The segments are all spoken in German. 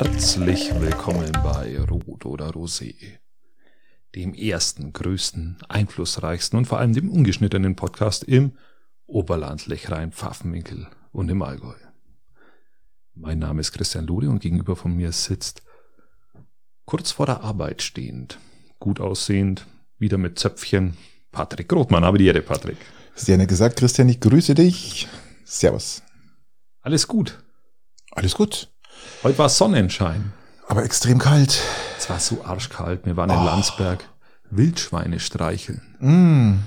Herzlich willkommen bei Rot oder Rosé, dem ersten, größten, einflussreichsten und vor allem dem ungeschnittenen Podcast im Oberland, Lechrein, Pfaffenwinkel und im Allgäu. Mein Name ist Christian Lode und gegenüber von mir sitzt kurz vor der Arbeit stehend, gut aussehend, wieder mit Zöpfchen, Patrick Rothmann. Habe die Ehre, Patrick. Sehr nett gesagt, Christian, ich grüße dich. Servus. Alles gut. Alles gut. Heute war Sonnenschein. Aber extrem kalt. Es war so arschkalt. Wir waren in Landsberg Wildschweine streicheln. Mm.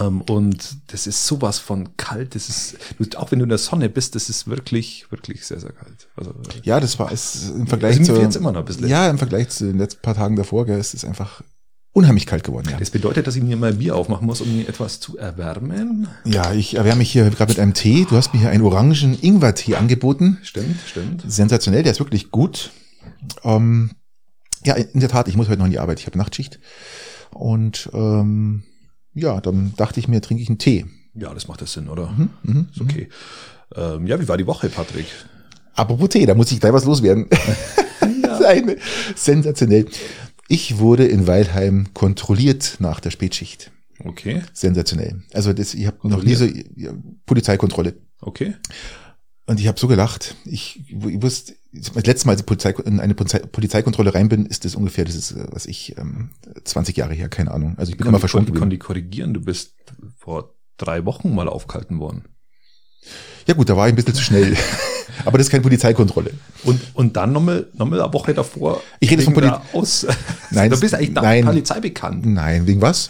Ähm, und das ist sowas von kalt. Das ist, auch wenn du in der Sonne bist, das ist wirklich, wirklich sehr, sehr kalt. Also, Ja, das war es im Vergleich zu fährt's immer noch ein bisschen. Ja, im Vergleich zu den letzten paar Tagen davor, gell, es ist einfach unheimlich kalt geworden. Ja, das bedeutet, dass ich mir mal Bier aufmachen muss, um mir etwas zu erwärmen. ja ich erwärme mich hier gerade mit einem Tee. Du hast mir hier einen orangen Ingwer-Tee angeboten. Stimmt, stimmt. Sensationell, der ist wirklich gut. Ähm, ja, in der Tat, ich muss heute noch in die Arbeit. Ich habe Nachtschicht. Und ähm, ja, dann dachte ich mir, trinke ich einen Tee. Ja, das macht das Sinn, oder? Mhm, Ist okay. Ähm, ja, wie war die Woche, Patrick? Apropos Tee, da muss ich gleich was loswerden. Eine, sensationell. Ich wurde in Weilheim kontrolliert nach der Spätschicht. Okay, Sensationell. Also das, ich habe noch nie so ja, Polizeikontrolle. okay. Und ich habe so gelacht. Ich, ich wusste, das letzte Mal, als ich Polizei, in eine Polizei, Polizeikontrolle rein bin, ist das ungefähr, das ist, äh, was ich, ähm, 20 Jahre her, keine Ahnung. Also ich bin immer verschwunden. Ich kann die korrigieren. Du bist vor drei Wochen mal aufgehalten worden. Ja gut, da war ich ein bisschen zu schnell. Aber das ist keine Polizeikontrolle. Und, und dann nochmal, nochmal eine Woche davor. Ich rede von Poli- der Aus. Nein, da bist du eigentlich nein. Polizei bekannt. Nein, wegen was?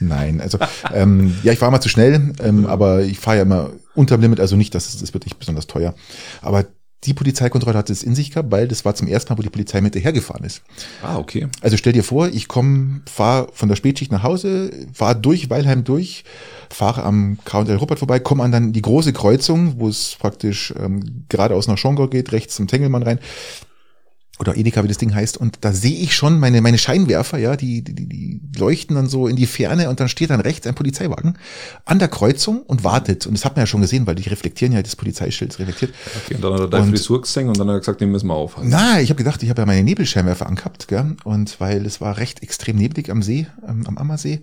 Nein, also ähm, ja, ich war mal zu schnell, ähm, aber ich fahre ja immer unterm Limit, also nicht, dass es das wird nicht besonders teuer. Aber die Polizeikontrolle hatte es in sich gehabt, weil das war zum ersten Mal, wo die Polizei mit hergefahren ist. Ah, okay. Also stell dir vor, ich komme, fahre von der Spätschicht nach Hause, fahre durch Weilheim durch, fahre am K&L Ruppert vorbei, komme an dann die große Kreuzung, wo es praktisch ähm, geradeaus nach Schongau geht, rechts zum Tengelmann rein oder Edeka, wie das Ding heißt, und da sehe ich schon meine, meine Scheinwerfer, ja, die, die, die leuchten dann so in die Ferne und dann steht dann rechts ein Polizeiwagen an der Kreuzung und wartet. Und das hat man ja schon gesehen, weil die reflektieren ja das Polizeischild reflektiert. okay. Und dann hat er deine Frisur gesehen und dann hat er gesagt, den müssen wir aufhalten. Na, ich habe gedacht, ich habe ja meine Nebelscheinwerfer angehabt, gell? Und weil es war recht extrem neblig am See, ähm, am Ammersee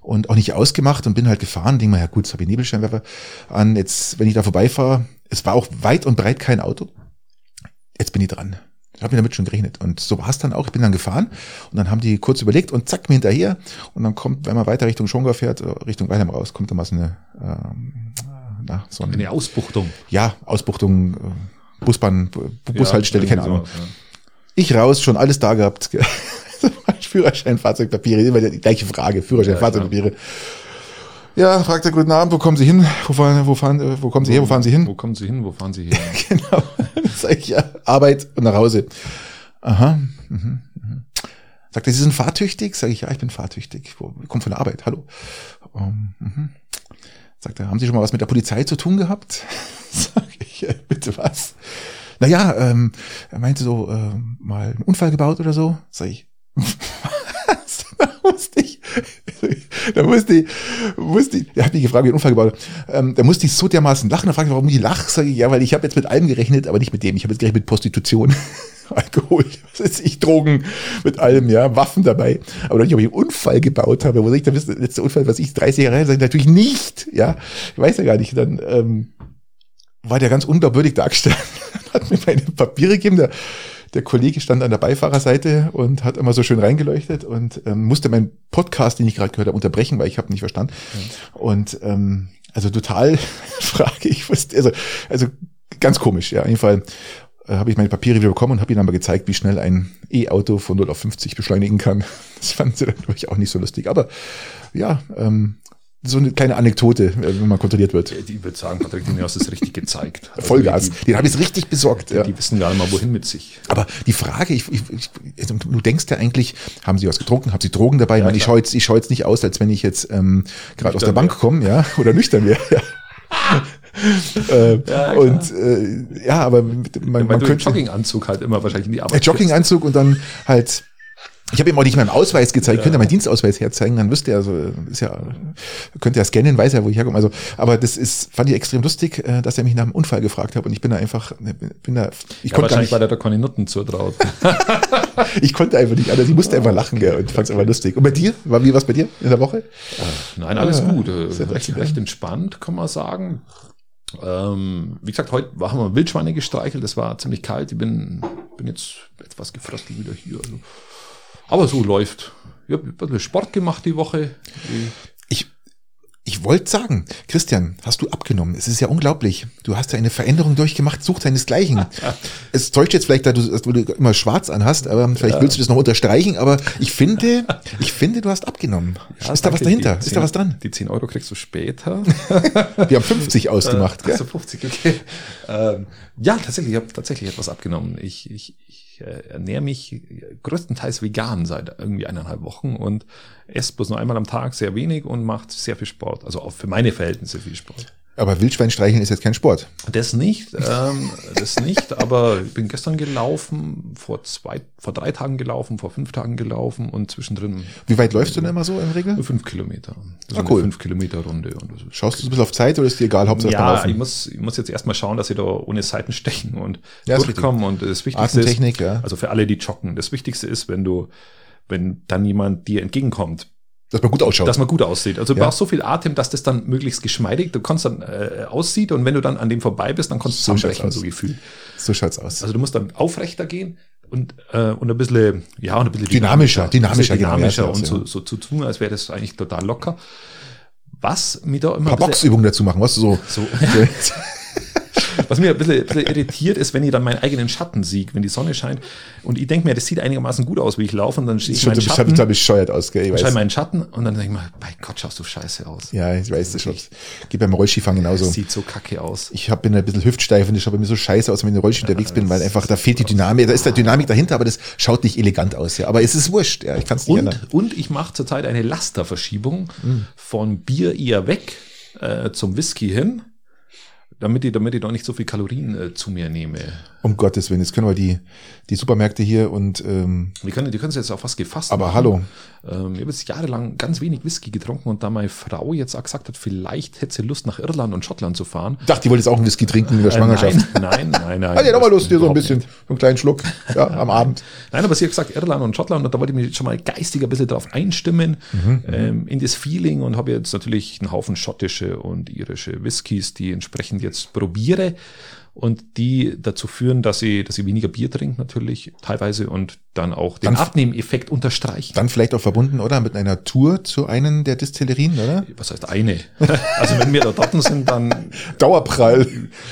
und auch nicht ausgemacht und bin halt gefahren, denk mal, ja gut, jetzt habe ich Nebelscheinwerfer an. Jetzt, wenn ich da vorbeifahre, es war auch weit und breit kein Auto. Jetzt bin ich dran. Ich habe mir damit schon gerechnet. Und so war es dann auch. Ich bin dann gefahren und dann haben die kurz überlegt und zack, mir hinterher. Und dann kommt, wenn man weiter Richtung Schongau fährt, äh, Richtung Weilheim raus, kommt dann mal so eine, ähm, na, so ein, Eine Ausbuchtung. ja, Ausbuchtung, äh, Busbahn, Bu- Bushaltestelle, Ja, keine irgendwie Ahnung. ja. Ich raus, schon alles da gehabt. Führerschein, Fahrzeugpapiere, immer die gleiche Frage. Führerschein, Ja, Fahrzeugpapiere. Ja, fragt er, guten Abend, wo kommen Sie hin? Wo fahren, wo fahren, äh, wo kommen Sie her? Wo fahren Sie hin? Wo kommen Sie hin? Wo fahren Sie hin? Genau. Sag ich, ja, Arbeit und nach Hause. Aha. Mhm, mhm. Sagt er, Sie sind fahrtüchtig? Sag ich, ja, ich bin fahrtüchtig. Ich komme von der Arbeit, hallo. Um, mhm. Sagt er, haben Sie schon mal was mit der Polizei zu tun gehabt? Sag ich, ja, bitte was? Naja, ähm, er meinte so, ähm, mal einen Unfall gebaut oder so. Sag ich, was? Da musste ich, da musste ich, musste ich, er hat mich gefragt, wie einen Unfall gebaut. Ähm, da musste ich so dermaßen lachen. Da fragte ich, warum ich lache. Sag ich, ja, weil ich habe jetzt mit allem gerechnet, aber nicht mit dem. Ich habe jetzt gleich mit Prostitution, Alkohol, was weiß ich, Drogen, mit allem, ja, Waffen dabei. Aber nicht, ob ich einen Unfall gebaut habe. Wo ich da wissen, der letzte Unfall, was ich, 30 Jahre her, sag ich natürlich nicht, ja. Ich weiß ja gar nicht. Dann, ähm, war der ganz unglaubwürdig dargestellt, hat mir meine Papiere gegeben, der, der Kollege stand an der Beifahrerseite und hat immer so schön reingeleuchtet und ähm, musste meinen Podcast, den ich gerade gehört habe, unterbrechen, weil ich habe nicht verstanden. Und ähm, also total frage ich, was, also, also ganz komisch, ja, auf jeden Fall äh, habe ich meine Papiere wieder bekommen und habe ihnen aber gezeigt, wie schnell ein E-Auto von 0 auf 50 beschleunigen kann. Das fanden sie dann natürlich auch nicht so lustig. Aber ja, ähm, so eine kleine Anekdote, äh, wenn man kontrolliert wird. Ich würde sagen, Patrick, den hast du es richtig gezeigt. Also Vollgas. Die, Den habe ich richtig besorgt. die, Ja. die wissen gar nicht mal, wohin mit sich. Aber die Frage, ich, ich, ich, also du denkst ja eigentlich, haben sie was getrunken, haben sie Drogen dabei? ich meine, ich klar. schaue jetzt, ich schau jetzt nicht aus, als wenn ich jetzt ähm, gerade aus der Bank komme, ja, oder nüchtern wäre. Ja. äh, Ja, und äh, ja, aber man, Weil man du könnte Jogginganzug halt immer wahrscheinlich in die ein Arbeit Jogginganzug und dann halt Ich habe ihm auch nicht meinen Ausweis gezeigt. Ich könnte ja meinen Dienstausweis herzeigen, dann wüsste er, also ist ja, könnte er scannen, weiß er, wo ich herkomme. Also, aber das ist, fand ich extrem lustig, äh, dass er mich nach dem Unfall gefragt hat und ich bin da einfach, bin da, ich Ja, konnte gar wahrscheinlich, nicht, weil er da keine Nutten zutraut. ich konnte einfach nicht anders. Ich musste einfach lachen, gell, und fand es einfach lustig. Und bei dir? War wie was bei dir in der Woche? Nein, alles Ah, gut. Äh, sehr Recht, recht entspannt, kann man sagen. Ähm, wie gesagt, heute haben wir Wildschweine gestreichelt. Es war ziemlich kalt. Ich bin, bin jetzt etwas gefrostet wieder hier. Also. Aber so läuft. Ich habe ein bisschen Sport gemacht die Woche. Ich, ich wollte sagen, Christian, hast du abgenommen? Es ist ja unglaublich. Du hast ja eine Veränderung durchgemacht, sucht seinesgleichen. es täuscht jetzt vielleicht, dass du, dass du immer schwarz anhast, aber vielleicht willst du das noch unterstreichen, aber ich finde, ich finde, du hast abgenommen. Ja, ist da was dahinter? Ist da was 10 dran? Die 10 Euro kriegst du später. Wir haben 50 ausgemacht, Äh, ach so, gell? 50, okay. Ähm, ja, tatsächlich, ich habe tatsächlich etwas abgenommen. Ich, ich, ich äh, ernähre mich größtenteils vegan seit irgendwie eineinhalb Wochen und esse bloß nur einmal am Tag sehr wenig und macht sehr viel Sport. Also auch für meine Verhältnisse viel Sport. Aber Wildschwein streicheln ist jetzt kein Sport. Das nicht, ähm, das nicht, aber ich bin gestern gelaufen, vor zwei, vor drei Tagen gelaufen, vor fünf Tagen gelaufen und zwischendrin Wie weit läufst du denn immer so im Regel? fünf Kilometer. Das ist Ah, cool. fünf Kilometer Runde. Schaust du ein bisschen auf Zeit oder ist dir egal, Hauptsache ja, Laufen? ich muss, ich muss jetzt erstmal schauen, dass ich da ohne Seitenstechen und Ja, durchkomme. Und das Wichtigste Atemtechnik, ist, ja. also für alle, die joggen, das Wichtigste ist, wenn du, wenn dann jemand dir entgegenkommt, Dass man gut ausschaut. dass man gut aussieht. Also du Ja. brauchst so viel Atem, dass das dann möglichst geschmeidig, du kannst dann äh, aussieht und wenn du dann an dem vorbei bist, dann kannst du So zusammenbrechen, so gefühlt. so schaut's aus. Also du musst dann aufrechter gehen und, äh, und ein bisschen, ja, und ein bisschen Dynamischer, dynamischer, bisschen dynamischer genau, und so, so zu tun, als wäre das eigentlich total locker. Was mir da immer ein paar Boxübungen dazu machen, was du so. so, was mir ein bisschen, ein bisschen irritiert ist, wenn ich dann meinen eigenen Schatten sehe, wenn die Sonne scheint. Und ich denke mir, das sieht einigermaßen gut aus, wie ich laufe. Und dann sehe ich meinen Schatten, total bescheuert aus, gell? Ich weiß. meinen Schatten und dann denke ich mir, bei Gott, schaust du scheiße aus. Ja, ich weiß das schon. Geht beim Rollskifahren genauso. Das sieht so kacke aus. Ich hab, bin ein bisschen hüftsteif und das schaut bei mir so scheiße aus, wenn ich in Rollstuhl unterwegs bin, weil einfach da fehlt die Dynamik. Da ist der Dynamik dahinter, aber das schaut nicht elegant aus. Ja. Aber es ist wurscht. Ja, ich kann es nicht ändern. Und, und ich mache zurzeit eine Lasterverschiebung Mhm. von Bier eher weg äh, zum Whisky hin, damit ich, damit ich doch nicht so viel Kalorien äh, zu mir nehme. Um Gottes Willen, jetzt können wir die, die Supermärkte hier und ähm, Wir können, die können es jetzt auf was gefasst aber machen. hallo. Ähm, ich habe jetzt jahrelang ganz wenig Whisky getrunken und da meine Frau jetzt auch gesagt hat, vielleicht hätte sie Lust nach Irland und Schottland zu fahren. Ich dachte, die wollte jetzt auch einen Whisky trinken in der Äh, Schwangerschaft. nein, nein, nein, nein. Hat ja nochmal Lust, hier so ein bisschen, nicht. so einen kleinen Schluck, ja, am Abend. Nein, aber sie hat gesagt, Irland und Schottland und da wollte ich mich schon mal geistig ein bisschen drauf einstimmen, Mhm, ähm, in das Feeling und habe jetzt natürlich einen Haufen schottische und irische Whiskys, die entsprechend jetzt probiere und die dazu führen, dass ich, dass ich weniger Bier trinke natürlich teilweise und dann auch den Dann- Abnehmeffekt unterstreichen. Dann vielleicht auch verbunden, oder? Mit einer Tour zu einem der Distillerien, oder? Was heißt eine? Also wenn wir da dort sind, dann Dauerprall.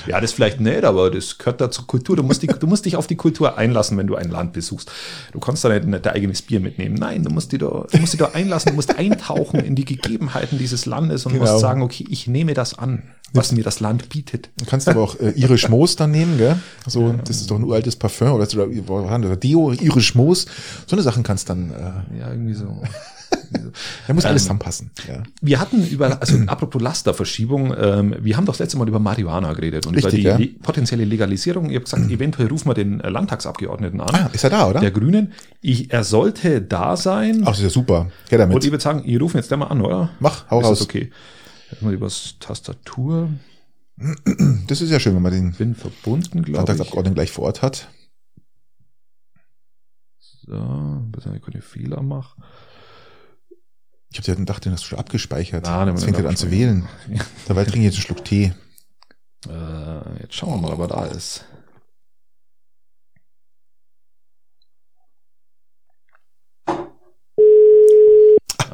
Ja, das vielleicht nicht, aber das gehört da zur Kultur. Du musst, die, du musst dich auf die Kultur einlassen, wenn du ein Land besuchst. Du kannst da nicht, nicht dein eigenes Bier mitnehmen. Nein, du musst, dich da, du musst dich da einlassen, du musst eintauchen in die Gegebenheiten dieses Landes und Genau. musst sagen, okay, ich nehme das an, was mir das Land bietet. Du kannst aber auch äh, Irisch Moos dann nehmen, gell? So, das ist doch ein uraltes Parfum oder, so, oder, Deo, Irisch Moos. So eine Sachen kannst dann, äh, Ja, irgendwie so. da muss alles Ähm, zusammenpassen. Ja. Wir hatten über, also apropos Lasterverschiebung, ähm, wir haben doch das letzte Mal über Marihuana geredet und Richtig, über ja. die le- potenzielle Legalisierung. Ich habe gesagt, eventuell rufen wir den äh, Landtagsabgeordneten an, Ah, ist er da, oder? der Grünen. Ich, er sollte da sein. Ach, das ist ja super. Geh Und damit. ich würde sagen, ich rufen jetzt der mal an, oder? Mach, hau ist raus. Das okay. Erstmal übers Tastatur. Das ist ja schön, wenn man den Bin verbunden, glaube ich. Landtagsabgeordneten gleich vor Ort hat. So, dass ich keine Fehler mache. Ich habe ja gedacht, den hast du schon abgespeichert. Ah, den Jetzt fängt er an zu wählen. Dabei trinke ich jetzt einen Schluck Tee. Äh, jetzt schauen wir mal, ob er da ist.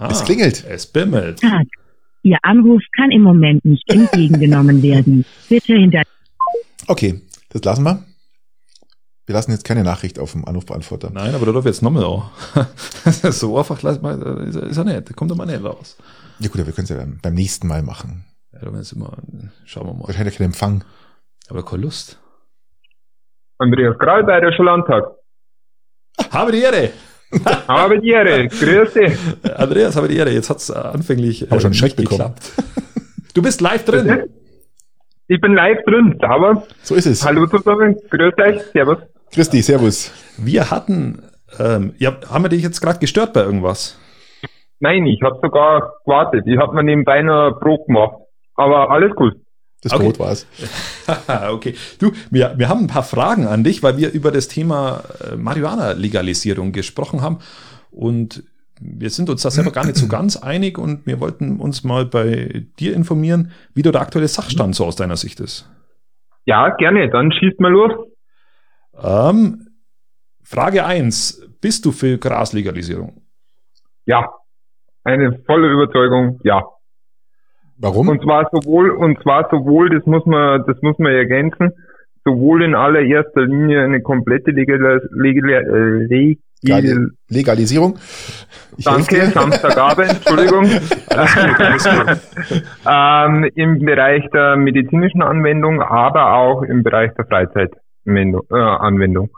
Ah, es klingelt. Es bimmelt. Ihr Anruf kann im Moment nicht entgegengenommen werden. Bitte hinter Okay, das lassen wir. Wir lassen jetzt keine Nachricht auf dem Anrufbeantworter. Nein, aber da darf jetzt nochmal auch. so einfach lass mal, ist er- ist er nicht. Da kommt er mal nicht raus. Ja gut, aber wir können es ja dann beim nächsten Mal machen. Ja, da ist immer, schauen wir mal. Wahrscheinlich kein Empfang. Aber keine Lust. Andreas Grahl, Bayerischer Landtag. Habe die Ehre! Habe die Ehre. Grüß dich. Äh, Andreas, habe die Ehre. Jetzt hat's äh, anfänglich Hab schon Schreck nicht bekommen. geklappt. Du bist live drin. Ich bin live drin. Aber So ist es. hallo zusammen. Grüß euch. Servus. Christi, servus. Wir hatten Ähm, ja, haben wir dich jetzt gerade gestört bei irgendwas? Nein, ich habe sogar gewartet. Ich habe mir nebenbei noch Brot gemacht. Aber alles gut. Das Okay. Brot war's. okay. Du, wir, wir haben ein paar Fragen an dich, weil wir über das Thema äh, Marihuana-Legalisierung gesprochen haben. Und wir sind uns da selber gar nicht so ganz einig und wir wollten uns mal bei dir informieren, wie da der aktuelle Sachstand so aus deiner Sicht ist. Ja, gerne. Dann schießt mal los. Ähm, Frage eins: Bist du für Graslegalisierung? Ja. Eine volle Überzeugung, ja. Warum? Und zwar sowohl, und zwar sowohl, das muss man, das muss man ergänzen, sowohl in allererster Linie eine komplette Legal, Legal, äh, Legal, Legal- Legalisierung. Ich Danke. Samstagabend, Entschuldigung. ähm, Im Bereich der medizinischen Anwendung, aber auch im Bereich der Freizeitanwendung. Äh, Anwendung.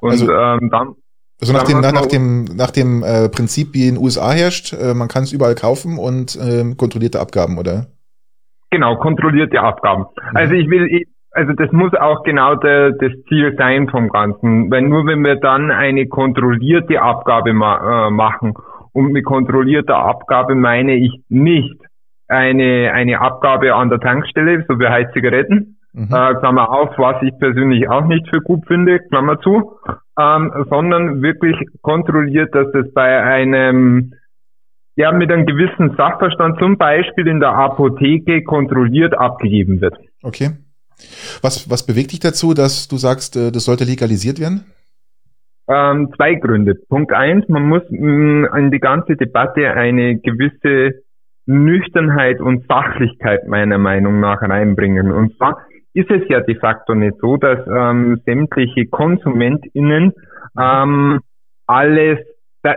Und Also- ähm, dann, Also nach dem, nach, nach dem, nach dem äh, Prinzip, wie in den USA herrscht, äh, man kann es überall kaufen und ähm, kontrollierte Abgaben, oder? genau, kontrollierte Abgaben. Also ich will, ich- also das muss auch genau der, das Ziel sein vom Ganzen. Weil nur wenn wir dann eine kontrollierte Abgabe ma äh, machen und mit kontrollierter Abgabe meine ich nicht eine, eine Abgabe an der Tankstelle, so wie heißt Zigaretten, Mhm. äh, Klammer auf, was ich persönlich auch nicht für gut finde, Klammer zu, ähm, sondern wirklich kontrolliert, dass es bei einem, ja, mit einem gewissen Sachverstand, zum Beispiel in der Apotheke, kontrolliert abgegeben wird. Okay. Was, was bewegt dich dazu, dass du sagst, äh, das sollte legalisiert werden? Ähm, zwei Gründe. Punkt eins, man muss mh, in die ganze Debatte eine gewisse Nüchternheit und Sachlichkeit meiner Meinung nach reinbringen. Und zwar ist es ja de facto nicht so, dass ähm, sämtliche KonsumentInnen ähm, alles äh,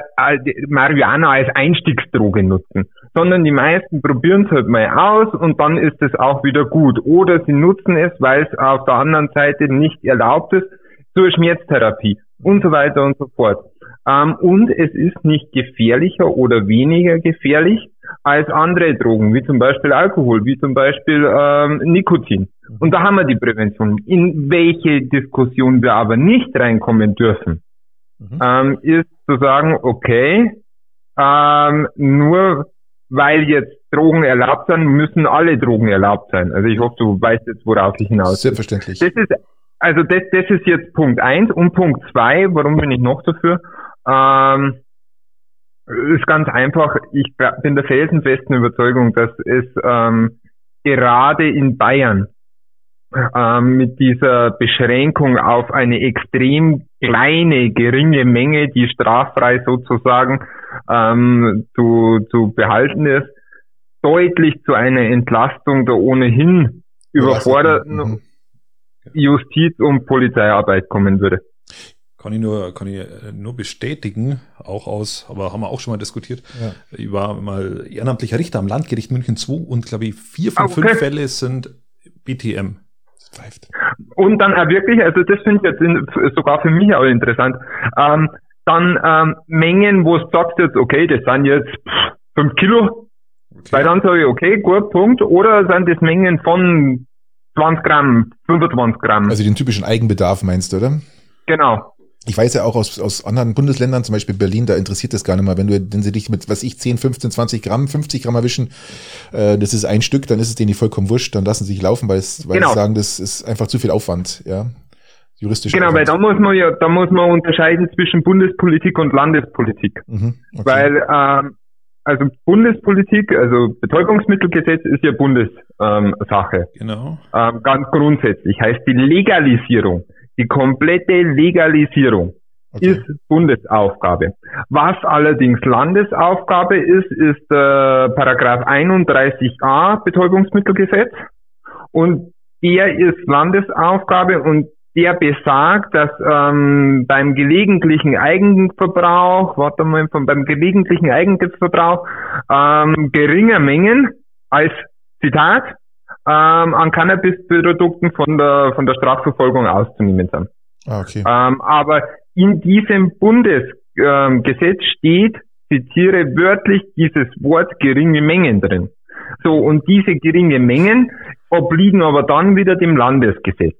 Marihuana als Einstiegsdroge nutzen, sondern die meisten probieren es halt mal aus und dann ist es auch wieder gut. Oder sie nutzen es, weil es auf der anderen Seite nicht erlaubt ist, zur Schmerztherapie und so weiter und so fort. Ähm, und es ist nicht gefährlicher oder weniger gefährlich als andere Drogen, wie zum Beispiel Alkohol, wie zum Beispiel ähm, Nikotin. Und da haben wir die Prävention. In welche Diskussion wir aber nicht reinkommen dürfen, Mhm. ähm, ist zu sagen, okay, ähm, nur weil jetzt Drogen erlaubt sind, müssen alle Drogen erlaubt sein. Also ich hoffe, du weißt jetzt, worauf ich hinaus. Selbstverständlich. Das ist, also das, das ist jetzt Punkt eins und Punkt zwei. warum bin ich noch dafür? Ähm, ist ganz einfach, ich bin der felsenfesten Überzeugung, dass es ähm, gerade in Bayern ähm, mit dieser Beschränkung auf eine extrem kleine, geringe Menge, die straffrei sozusagen ähm, zu, zu behalten ist, deutlich zu einer Entlastung der ohnehin überforderten Mhm. Justiz- und Polizeiarbeit kommen würde. Kann ich nur, kann ich äh, nur bestätigen, auch aus, aber haben wir auch schon mal diskutiert. Ja. Ich war mal ehrenamtlicher Richter am Landgericht München 2 und glaube ich, vier von okay. fünf Fälle sind BTM. Und dann auch wirklich, also das finde ich jetzt in, sogar für mich auch interessant, ähm, dann ähm, Mengen, wo du sagst jetzt, okay, das sind jetzt fünf Kilo, weil dann sage ich, okay, gut, Punkt, oder sind das Mengen von 20 Gramm, 25 Gramm, Also den typischen Eigenbedarf meinst du, oder? genau. Ich weiß ja auch aus, aus anderen Bundesländern, zum Beispiel Berlin, da interessiert das gar nicht mal. Wenn du, wenn sie dich mit, was ich, 10, 15, 20 Gramm, 50 Gramm erwischen, äh, das ist ein Stück, dann ist es denen nicht vollkommen wurscht, dann lassen sie sich laufen, weil, es, weil Genau. sie sagen, das ist einfach zu viel Aufwand, ja. Juristisch. Genau, weil da muss man ja, da muss man unterscheiden zwischen Bundespolitik und Landespolitik. Mhm, okay. Weil ähm, also Bundespolitik, also Betäubungsmittelgesetz ist ja Bundessache. Ähm. Genau. ähm, ganz grundsätzlich. Heißt die Legalisierung, die komplette Legalisierung okay. ist Bundesaufgabe. Was allerdings Landesaufgabe ist, ist äh, Paragraph 31a Betäubungsmittelgesetz und der ist Landesaufgabe und der besagt, dass ähm, beim gelegentlichen Eigenverbrauch, warte mal, von, beim gelegentlichen Eigenverbrauch ähm, geringer Mengen als Zitat ähm, an Cannabisprodukten von der von der Strafverfolgung auszunehmen sind. Ah, okay. Ähm, aber in diesem Bundesgesetz Gesetz steht, zitiere wörtlich dieses Wort geringe Mengen drin. So, und diese geringe Mengen obliegen aber dann wieder dem Landesgesetz.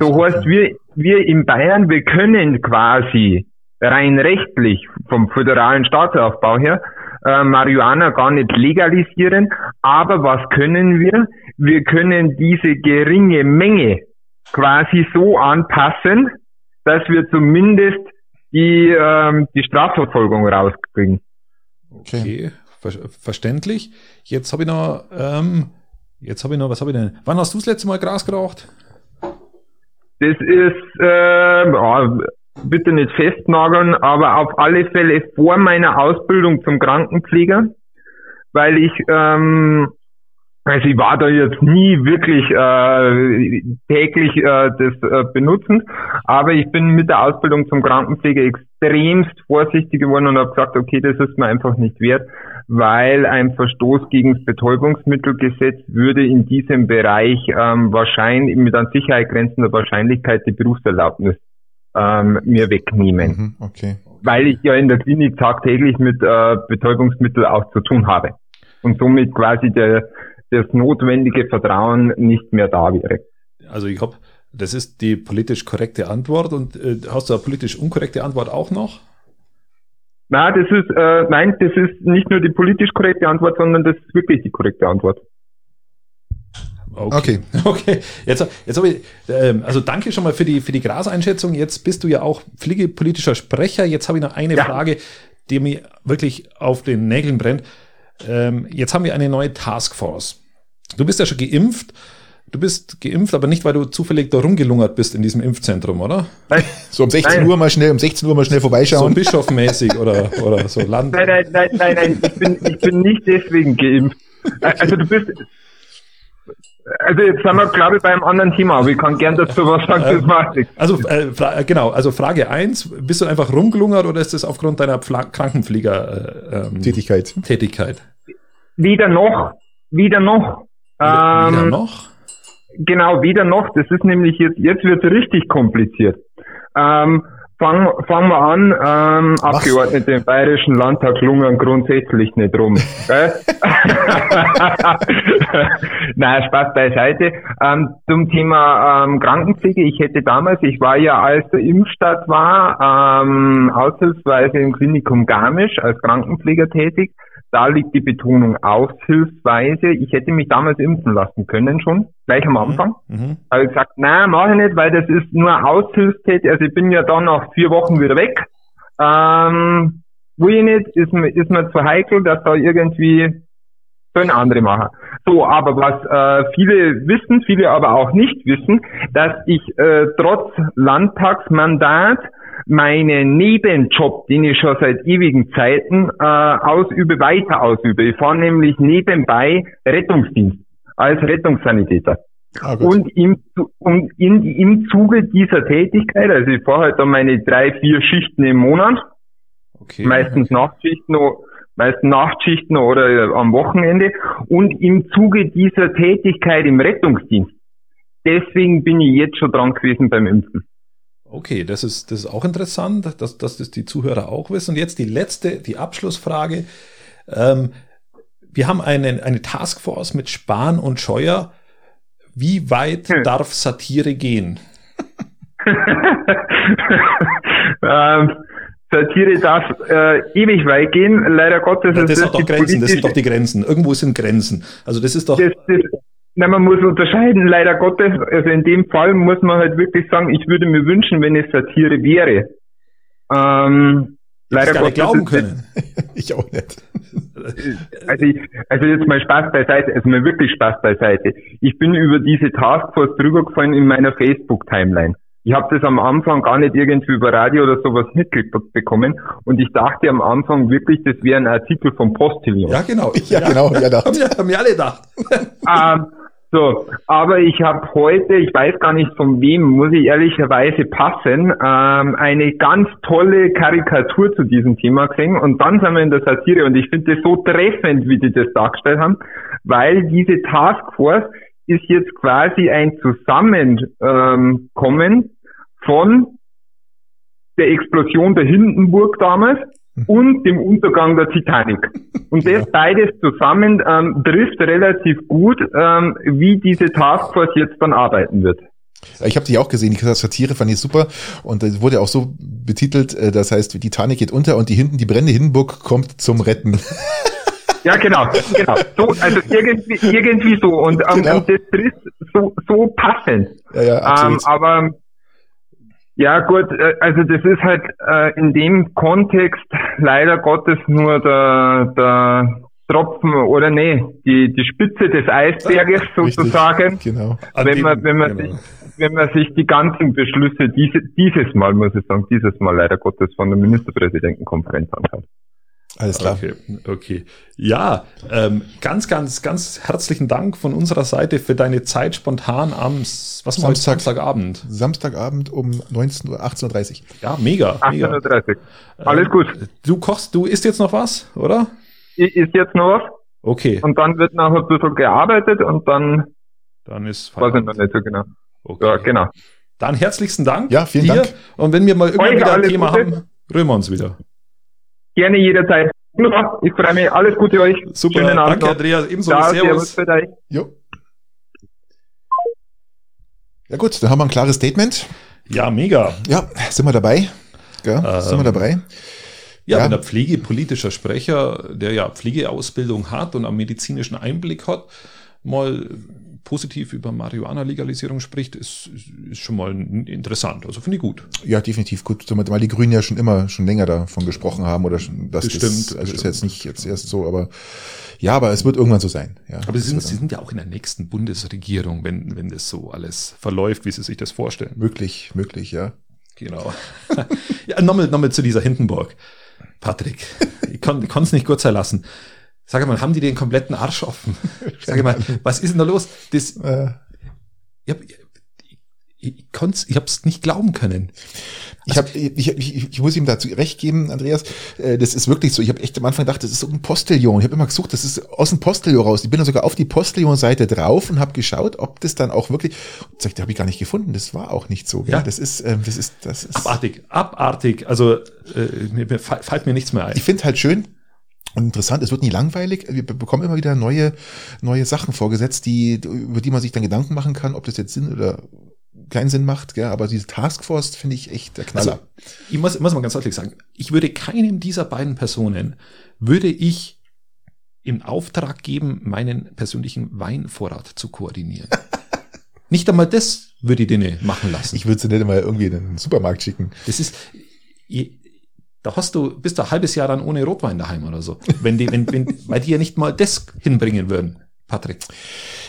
So heißt, wir, wir in Bayern, wir können quasi rein rechtlich vom föderalen Staatsaufbau her äh, Marihuana gar nicht legalisieren. Aber was können wir? Wir können diese geringe Menge quasi so anpassen, dass wir zumindest die, ähm, die Strafverfolgung rauskriegen. Okay, okay. Ver verständlich. Jetzt habe ich noch, ähm, jetzt habe ich noch, was habe ich denn? Wann hast du das letzte Mal Gras geraucht? Das ist, äh, oh, bitte nicht festnageln, aber auf alle Fälle vor meiner Ausbildung zum Krankenpfleger, weil ich ähm, also ich war da jetzt nie wirklich äh, täglich äh, das äh, benutzen, aber ich bin mit der Ausbildung zum Krankenpfleger extremst vorsichtig geworden und habe gesagt, okay, das ist mir einfach nicht wert, weil ein Verstoß gegen das Betäubungsmittelgesetz würde in diesem Bereich ähm, wahrscheinlich mit an Sicherheit grenzender Wahrscheinlichkeit die Berufserlaubnis ähm, mir wegnehmen. Mhm, okay. Weil ich ja in der Klinik tagtäglich mit äh, Betäubungsmitteln auch zu tun habe und somit quasi der das notwendige Vertrauen nicht mehr da wäre. Also ich hoffe, das ist die politisch korrekte Antwort und äh, hast du eine politisch unkorrekte Antwort auch noch? Na, das ist äh, nein, das ist nicht nur die politisch korrekte Antwort, sondern das ist wirklich die korrekte Antwort. Okay. okay. Okay. Jetzt, jetzt habe ich, ähm, also danke schon mal für die, für die Graseinschätzung. Jetzt bist du ja auch pflegepolitischer Sprecher. Jetzt habe ich noch eine ja. Frage, die mir wirklich auf den Nägeln brennt. Ähm, jetzt haben wir eine neue Taskforce. Du bist ja schon geimpft. Du bist geimpft, aber nicht, weil du zufällig da rumgelungert bist in diesem Impfzentrum, oder? Nein. So um 16 nein. Uhr mal schnell, um 16 Uhr mal schnell vorbeischauen. So bischofmäßig oder, oder so Land. Nein, nein, nein, nein, nein, ich bin, ich bin nicht deswegen geimpft. Also du bist, also jetzt sind wir, glaube ich, bei einem anderen Thema, aber ich kann gern dazu was sagen, das macht nichts. Also äh, genau, also Frage eins: bist du einfach rumgelungert oder ist das aufgrund deiner Pfla Krankenpfleger äh, ähm, Tätigkeit? Tätigkeit? Wieder noch, wieder noch. Ähm, wieder noch? Genau, wieder noch. Das ist nämlich jetzt, jetzt wird es richtig kompliziert. Ähm, Fangen fang wir an, ähm, Abgeordnete im Bayerischen Landtag lungern grundsätzlich nicht rum. Nein, Spaß beiseite. Ähm, zum Thema ähm, Krankenpflege, ich hätte damals, ich war ja als der Impfstadt war, ähm, aushilfsweise im Klinikum Garmisch als Krankenpfleger tätig da liegt die Betonung aushilfsweise. Ich hätte mich damals impfen lassen können schon, gleich am mhm. Anfang. Mhm. Aber ich gesagt, nein, mache ich nicht, weil das ist nur Aushilfstätig. Also ich bin ja dann nach vier Wochen wieder weg. Ähm, will ich nicht, ist mir, ist mir zu heikel, dass da irgendwie können andere machen. So, aber was äh, viele wissen, viele aber auch nicht wissen, dass ich äh, trotz Landtagsmandat meinen Nebenjob, den ich schon seit ewigen Zeiten äh, ausübe, weiter ausübe. Ich fahre nämlich nebenbei Rettungsdienst als Rettungssanitäter. Ah, und im, und in, im Zuge dieser Tätigkeit, also ich fahre halt dann meine drei, vier Schichten im Monat, okay. meistens Nachtschichten, meistens Nachtschichten oder äh, am Wochenende und im Zuge dieser Tätigkeit im Rettungsdienst. Deswegen bin ich jetzt schon dran gewesen beim Impfen. Okay, das ist, das ist auch interessant, dass, dass das die Zuhörer auch wissen. Und jetzt die letzte, die Abschlussfrage. Ähm, wir haben eine, eine Taskforce mit Spahn und Scheuer. Wie weit hm. darf Satire gehen? ähm, Satire darf äh, ewig weit gehen. Leider Gottes. Ja, das, sind doch Grenzen, das sind doch die Grenzen. Irgendwo sind Grenzen. Also das ist doch. Das, das, na, man muss unterscheiden, leider Gottes. Also in dem Fall muss man halt wirklich sagen, ich würde mir wünschen, wenn es Satire wäre. Ähm, leider Gottes. glauben können. ich auch nicht. Also, ich, also jetzt mal Spaß beiseite, also mal wirklich Spaß beiseite. Ich bin über diese Taskforce drüber gefallen in meiner Facebook-Timeline. Ich habe das am Anfang gar nicht irgendwie über Radio oder sowas mitbekommen und ich dachte am Anfang wirklich, das wäre ein Artikel vom Postillon. Ja, genau. Ja, ja. genau. Ja, haben, wir, haben wir alle gedacht. ähm, so, aber ich habe heute, ich weiß gar nicht von wem, muss ich ehrlicherweise passen, ähm, eine ganz tolle Karikatur zu diesem Thema gesehen und dann sind wir in der Satire. Und ich finde das so treffend, wie die das dargestellt haben, weil diese Taskforce ist jetzt quasi ein Zusammenkommen ähm, von der Explosion der Hindenburg damals und dem Untergang der Titanic. Und das beides zusammen ähm, trifft relativ gut, ähm, wie diese Taskforce jetzt dann arbeiten wird. Ich habe die auch gesehen, die Satire fand ich super und das wurde auch so betitelt, äh, das heißt, die Titanic geht unter und die hinten, die brennende Hindenburg kommt zum Retten. Ja, genau, genau. So, also irgendwie, irgendwie so. Und, ähm, Genau. und das trifft so, so passend. Ja, ja, Ähm, absolut. aber ja gut, äh, also das ist halt äh, in dem Kontext leider Gottes nur der, der Tropfen oder nee, die, die Spitze des Eisberges Richtig, sozusagen. Genau. An Wenn man, wenn man genau. sich, wenn man sich die ganzen Beschlüsse diese, dieses Mal, muss ich sagen, dieses Mal leider Gottes von der Ministerpräsidentenkonferenz anschaut. Alles klar. Okay, okay. Ja, ähm, ganz, ganz, ganz herzlichen Dank von unserer Seite für deine Zeit spontan am was? Samstag. Samstagabend. Samstagabend um 19 Uhr, 18.30 Uhr. Ja, mega, mega. 18.30 Alles Ähm, gut. Du kochst, du isst jetzt noch was, oder? I- Ist jetzt noch was Okay, und dann wird noch ein bisschen gearbeitet und dann dann ist weiß ich Feierabend. noch nicht so genau. Okay. Ja, genau. Dann herzlichsten Dank. Ja, vielen dir. Dank. Und wenn wir mal irgendwann wieder ein Thema Gute. haben, rühren wir uns wieder. Gerne jederzeit. Ich freue mich. Alles Gute euch. Super, Schönen Abend danke. Andreas, ebenso, Ciao, servus servus. für dich. Jo. Ja gut, dann haben wir ein klares Statement. Ja, mega. Ja, sind wir dabei? Ja, sind wir Ähm, dabei? Ja, Ja. wenn der pflegepolitischer Sprecher, der ja Pflegeausbildung hat und einen medizinischen Einblick hat, mal positiv über Marihuana-Legalisierung spricht, ist, ist- ist schon mal interessant. Also finde ich gut. Ja, definitiv gut, weil die Grünen ja schon immer schon länger davon gesprochen haben oder schon, dass Bestimmt, das, also ist jetzt nicht jetzt erst so, aber ja, aber es wird irgendwann so sein. Ja, Aber sie sind, Das sie sind ja auch in der nächsten Bundesregierung, wenn, wenn das so alles verläuft, wie sie sich das vorstellen. möglich, möglich, ja. Genau. ja, nochmal, nochmal zu dieser Hindenburg. Patrick, ich kann es nicht kurz lassen. Sag mal, haben die den kompletten Arsch offen? Sag mal, was ist denn da los? Das, Äh, ich, hab, ich, ich, konnt's, ich hab's nicht glauben können. Ich, hab, ich, ich, ich muss ihm dazu recht geben, Andreas. äh, Das ist wirklich so. Ich habe echt am Anfang gedacht, das ist so ein Postillon. Ich habe immer gesucht, das ist aus dem Postillon raus. Ich bin dann sogar auf die Postillon-Seite drauf und habe geschaut, ob das dann auch wirklich. Sag, ich, da habe ich gar nicht gefunden. Das war auch nicht so. Ja, Ja. das ist, ähm, das ist, das ist. Abartig, abartig. Also äh, mir, mir fällt mir nichts mehr ein. Ich finde halt schön. Und interessant, es wird nie langweilig. Wir be- bekommen immer wieder neue, neue Sachen vorgesetzt, die, über die man sich dann Gedanken machen kann, ob das jetzt Sinn oder keinen Sinn macht. Gell? Aber diese Taskforce finde ich echt der Knaller. Also, ich muss, muss mal ganz deutlich sagen, ich würde keinem dieser beiden Personen, würde ich in Auftrag geben, meinen persönlichen Weinvorrat zu koordinieren. Nicht einmal das würde ich denen machen lassen. ich würde sie nicht mal irgendwie in den Supermarkt schicken. Das ist, da hast du, bist du ein halbes Jahr dann ohne Rotwein daheim oder so. Wenn die, wenn, wenn, weil die ja nicht mal das hinbringen würden, Patrick.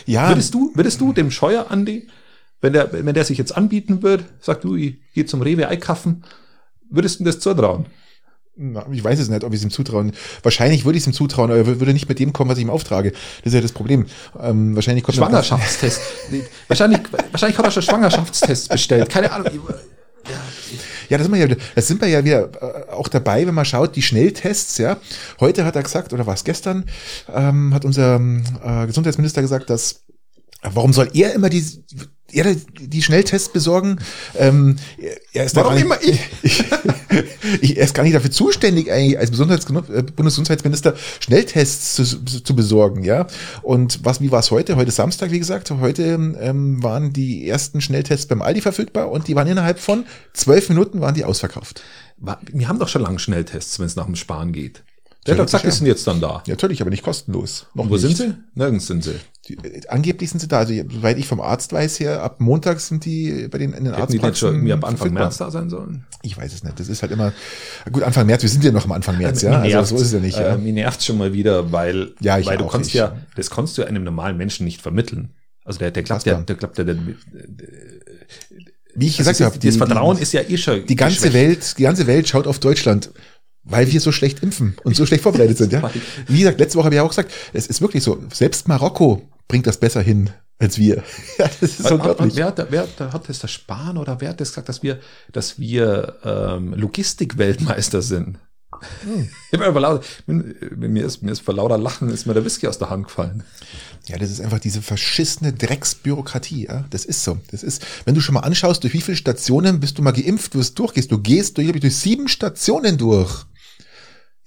Ja, Würdest du, würdest du dem Scheuer Andi, wenn der, wenn der sich jetzt anbieten würde, sagt du, ich geh zum Rewe einkaufen, würdest du ihm das zutrauen? Ich weiß es nicht, ob ich es ihm zutrauen. Wahrscheinlich würde ich es ihm zutrauen, aber er wür- würde nicht mit dem kommen, was ich ihm auftrage. Das ist ja das Problem. Ähm, wahrscheinlich kommt er- Schwangerschaftstest. wahrscheinlich, wahrscheinlich hat er schon Schwangerschaftstest bestellt. Keine Ahnung. Ja, da sind wir ja, wieder- da sind wir ja wieder äh, auch dabei, wenn man schaut, die Schnelltests, ja. Heute hat er gesagt, oder war es gestern, ähm, hat unser äh, Gesundheitsminister gesagt, dass Warum soll er immer die, er die Schnelltests besorgen? Ähm, er, ist Warum gar immer nicht, ich? ich? Er ist gar nicht dafür zuständig, eigentlich als Gesundheitsgenu- äh, Bundesgesundheitsminister Schnelltests zu, zu besorgen, ja. Und was, wie war es heute? Heute Samstag, wie gesagt. Heute ähm, waren die ersten Schnelltests beim Aldi verfügbar und die waren innerhalb von zwölf Minuten waren die ausverkauft. Wir haben doch schon lange Schnelltests, wenn es nach dem Sparen geht. Der hat Theoretisch, doch gesagt, die ja. sind jetzt dann da. Ja, natürlich, aber nicht kostenlos. Noch wo nicht. sind sie? Nirgends sind sie. Die, angeblich sind sie da. Also, soweit ich vom Arzt weiß, her, ab Montag sind die bei den, in den Hätten die nicht schon ab Anfang. März da sein sollen? Ich weiß es nicht. Das ist halt immer, gut, Anfang März, wir sind ja noch am Anfang März, ja. Mich Also nervt's. so ist es ja nicht, ja. Äh, mir nervt schon mal wieder, weil, Ja, weil du kannst ja, das kannst du einem normalen Menschen nicht vermitteln. Also der, der klappt ja, der klappt ja, der, Wie ich also gesagt das, habe, das Vertrauen ist ja eh schon die ganze. Welt, die ganze Welt schaut auf Deutschland, weil wir so schlecht impfen und so schlecht vorbereitet sind, ja. Wie gesagt, letzte Woche habe ich auch gesagt, es ist wirklich so, selbst Marokko bringt das besser hin als wir. Ja, das ist hat, unglaublich. wer, hat, wer hat- das der Spahn oder wer hat das gesagt, dass wir, dass wir ähm, Logistik-Weltmeister sind? Hm. Ich bin aber laut, bin, mir ist, mir ist vor lauter Lachen ist mir der Whisky aus der Hand gefallen. Ja, das ist einfach diese verschissene Drecksbürokratie, ja. Das ist so. Das ist, wenn du schon mal anschaust, durch wie viele Stationen bist du mal geimpft, wirst durchgehst, du gehst durch, durch sieben Stationen durch.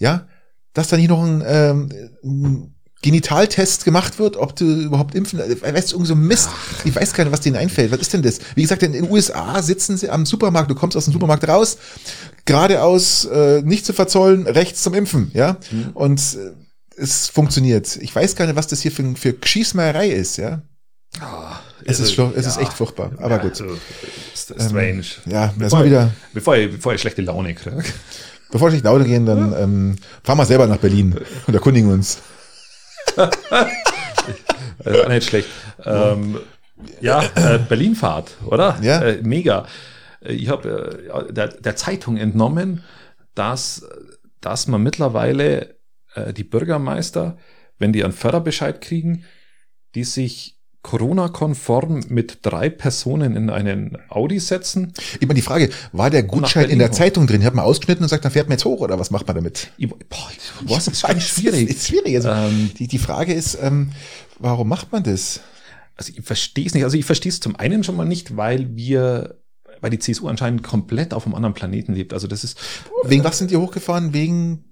Ja, dass da nicht noch ein, ähm, Genitaltest gemacht wird, ob du überhaupt impfen, äh, weißt du, irgend so Mist. Ich weiß gar nicht, was denen einfällt. Was ist denn das? Wie gesagt, in den USA sitzen sie am Supermarkt, du kommst aus dem Supermarkt raus, geradeaus äh, nicht zu verzollen, rechts zum Impfen, ja? Und äh, es funktioniert. Ich weiß gar nicht, was das hier für, für Schießmeierei ist, ja? Es ist, es ist echt furchtbar, aber gut. Also, ist strange. Ja, bevor, erstmal wieder, Bevor ich, bevor ich schlechte Laune kriege. Bevor ich nicht lauter gehen, dann ähm, fahren wir selber nach Berlin und erkundigen uns. Also auch nicht schlecht. Ähm, ja, äh, Berlinfahrt, oder? Ja. Äh, mega. Äh, Ich habe äh, der, der Zeitung entnommen, dass, dass man mittlerweile äh, die Bürgermeister, wenn die einen Förderbescheid kriegen, die sich Corona-konform mit drei Personen in einen Audi setzen. Immer die Frage, war der Gutschein in der hoch. Zeitung drin? Hat man ausgeschnitten und sagt, dann fährt man jetzt hoch oder was macht man damit? Ich, boah, was ist ganz schwierig. Ist schwierig. Also, Ähm, die, die Frage ist, ähm, warum macht man das? Also ich verstehe es nicht. Also ich verstehe es zum einen schon mal nicht, weil wir, weil die CSU anscheinend komplett auf einem anderen Planeten lebt. Also das ist, Wegen was sind die hochgefahren? Wegen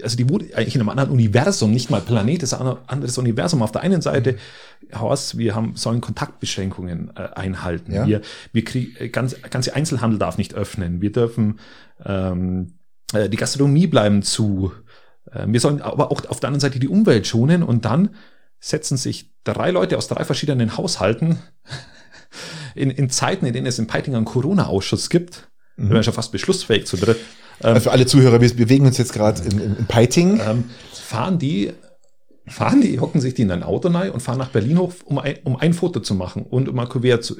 also die wurde eigentlich in einem anderen Universum, nicht mal Planet, das ist ein anderes Universum. Auf der einen Seite, Horst, wir haben, sollen Kontaktbeschränkungen äh, einhalten. Ja. Wir, wir kriegen, ganz, ganze Einzelhandel darf nicht öffnen. Wir dürfen, ähm, äh, die Gastronomie bleiben zu. Äh, wir sollen aber auch auf der anderen Seite die Umwelt schonen und dann setzen sich drei Leute aus drei verschiedenen Haushalten in, in Zeiten, in denen es in Peiting einen Corona-Ausschuss gibt, mhm. wir schon fast beschlussfähig zu dritt, also für alle Zuhörer, wir bewegen uns jetzt gerade in, in, in Peiting. ähm, fahren die, fahren die, hocken sich die in ein Auto rein und fahren nach Berlin hoch, um ein, um ein Foto zu machen und um ein Kuvert zu.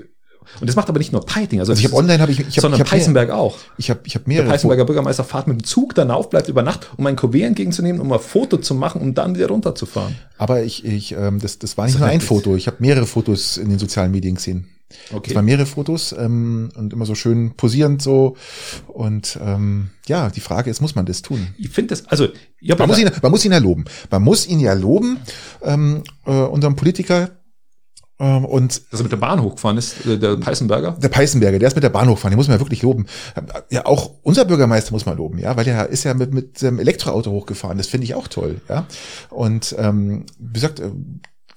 Und das macht aber nicht nur Peiting, also, Also ich habe online habe ich, ich habe sondern ich hab mehr- Peißenberg auch. Ich habe ich habe Der mehrere Peißenberger Bürgermeister fahrt mit dem Zug dann auf, bleibt über Nacht, um ein Kuvert entgegenzunehmen, um ein Foto zu machen, um dann wieder runterzufahren. Aber ich, ich ähm, das, das war nicht So nur ein. Foto. Ich habe mehrere Fotos in den sozialen Medien gesehen. Okay. waren mehrere Fotos ähm, und immer so schön posierend so. Und ähm, ja, die Frage ist, muss man das tun? Ich finde das, also, hab Man muss, ja- ihn, man muss ihn ja loben. Man muss ihn ja loben, ähm, äh, unserem Politiker. Ähm, und dass er mit der Bahn hochgefahren ist, äh, der Peißenberger. der Peißenberger, der ist mit der Bahn hochgefahren, den muss man ja wirklich loben. Ja, auch unser Bürgermeister muss man loben, ja, weil der ist ja mit, mit dem Elektroauto hochgefahren. Das finde ich auch toll, ja. Und ähm, wie gesagt, äh,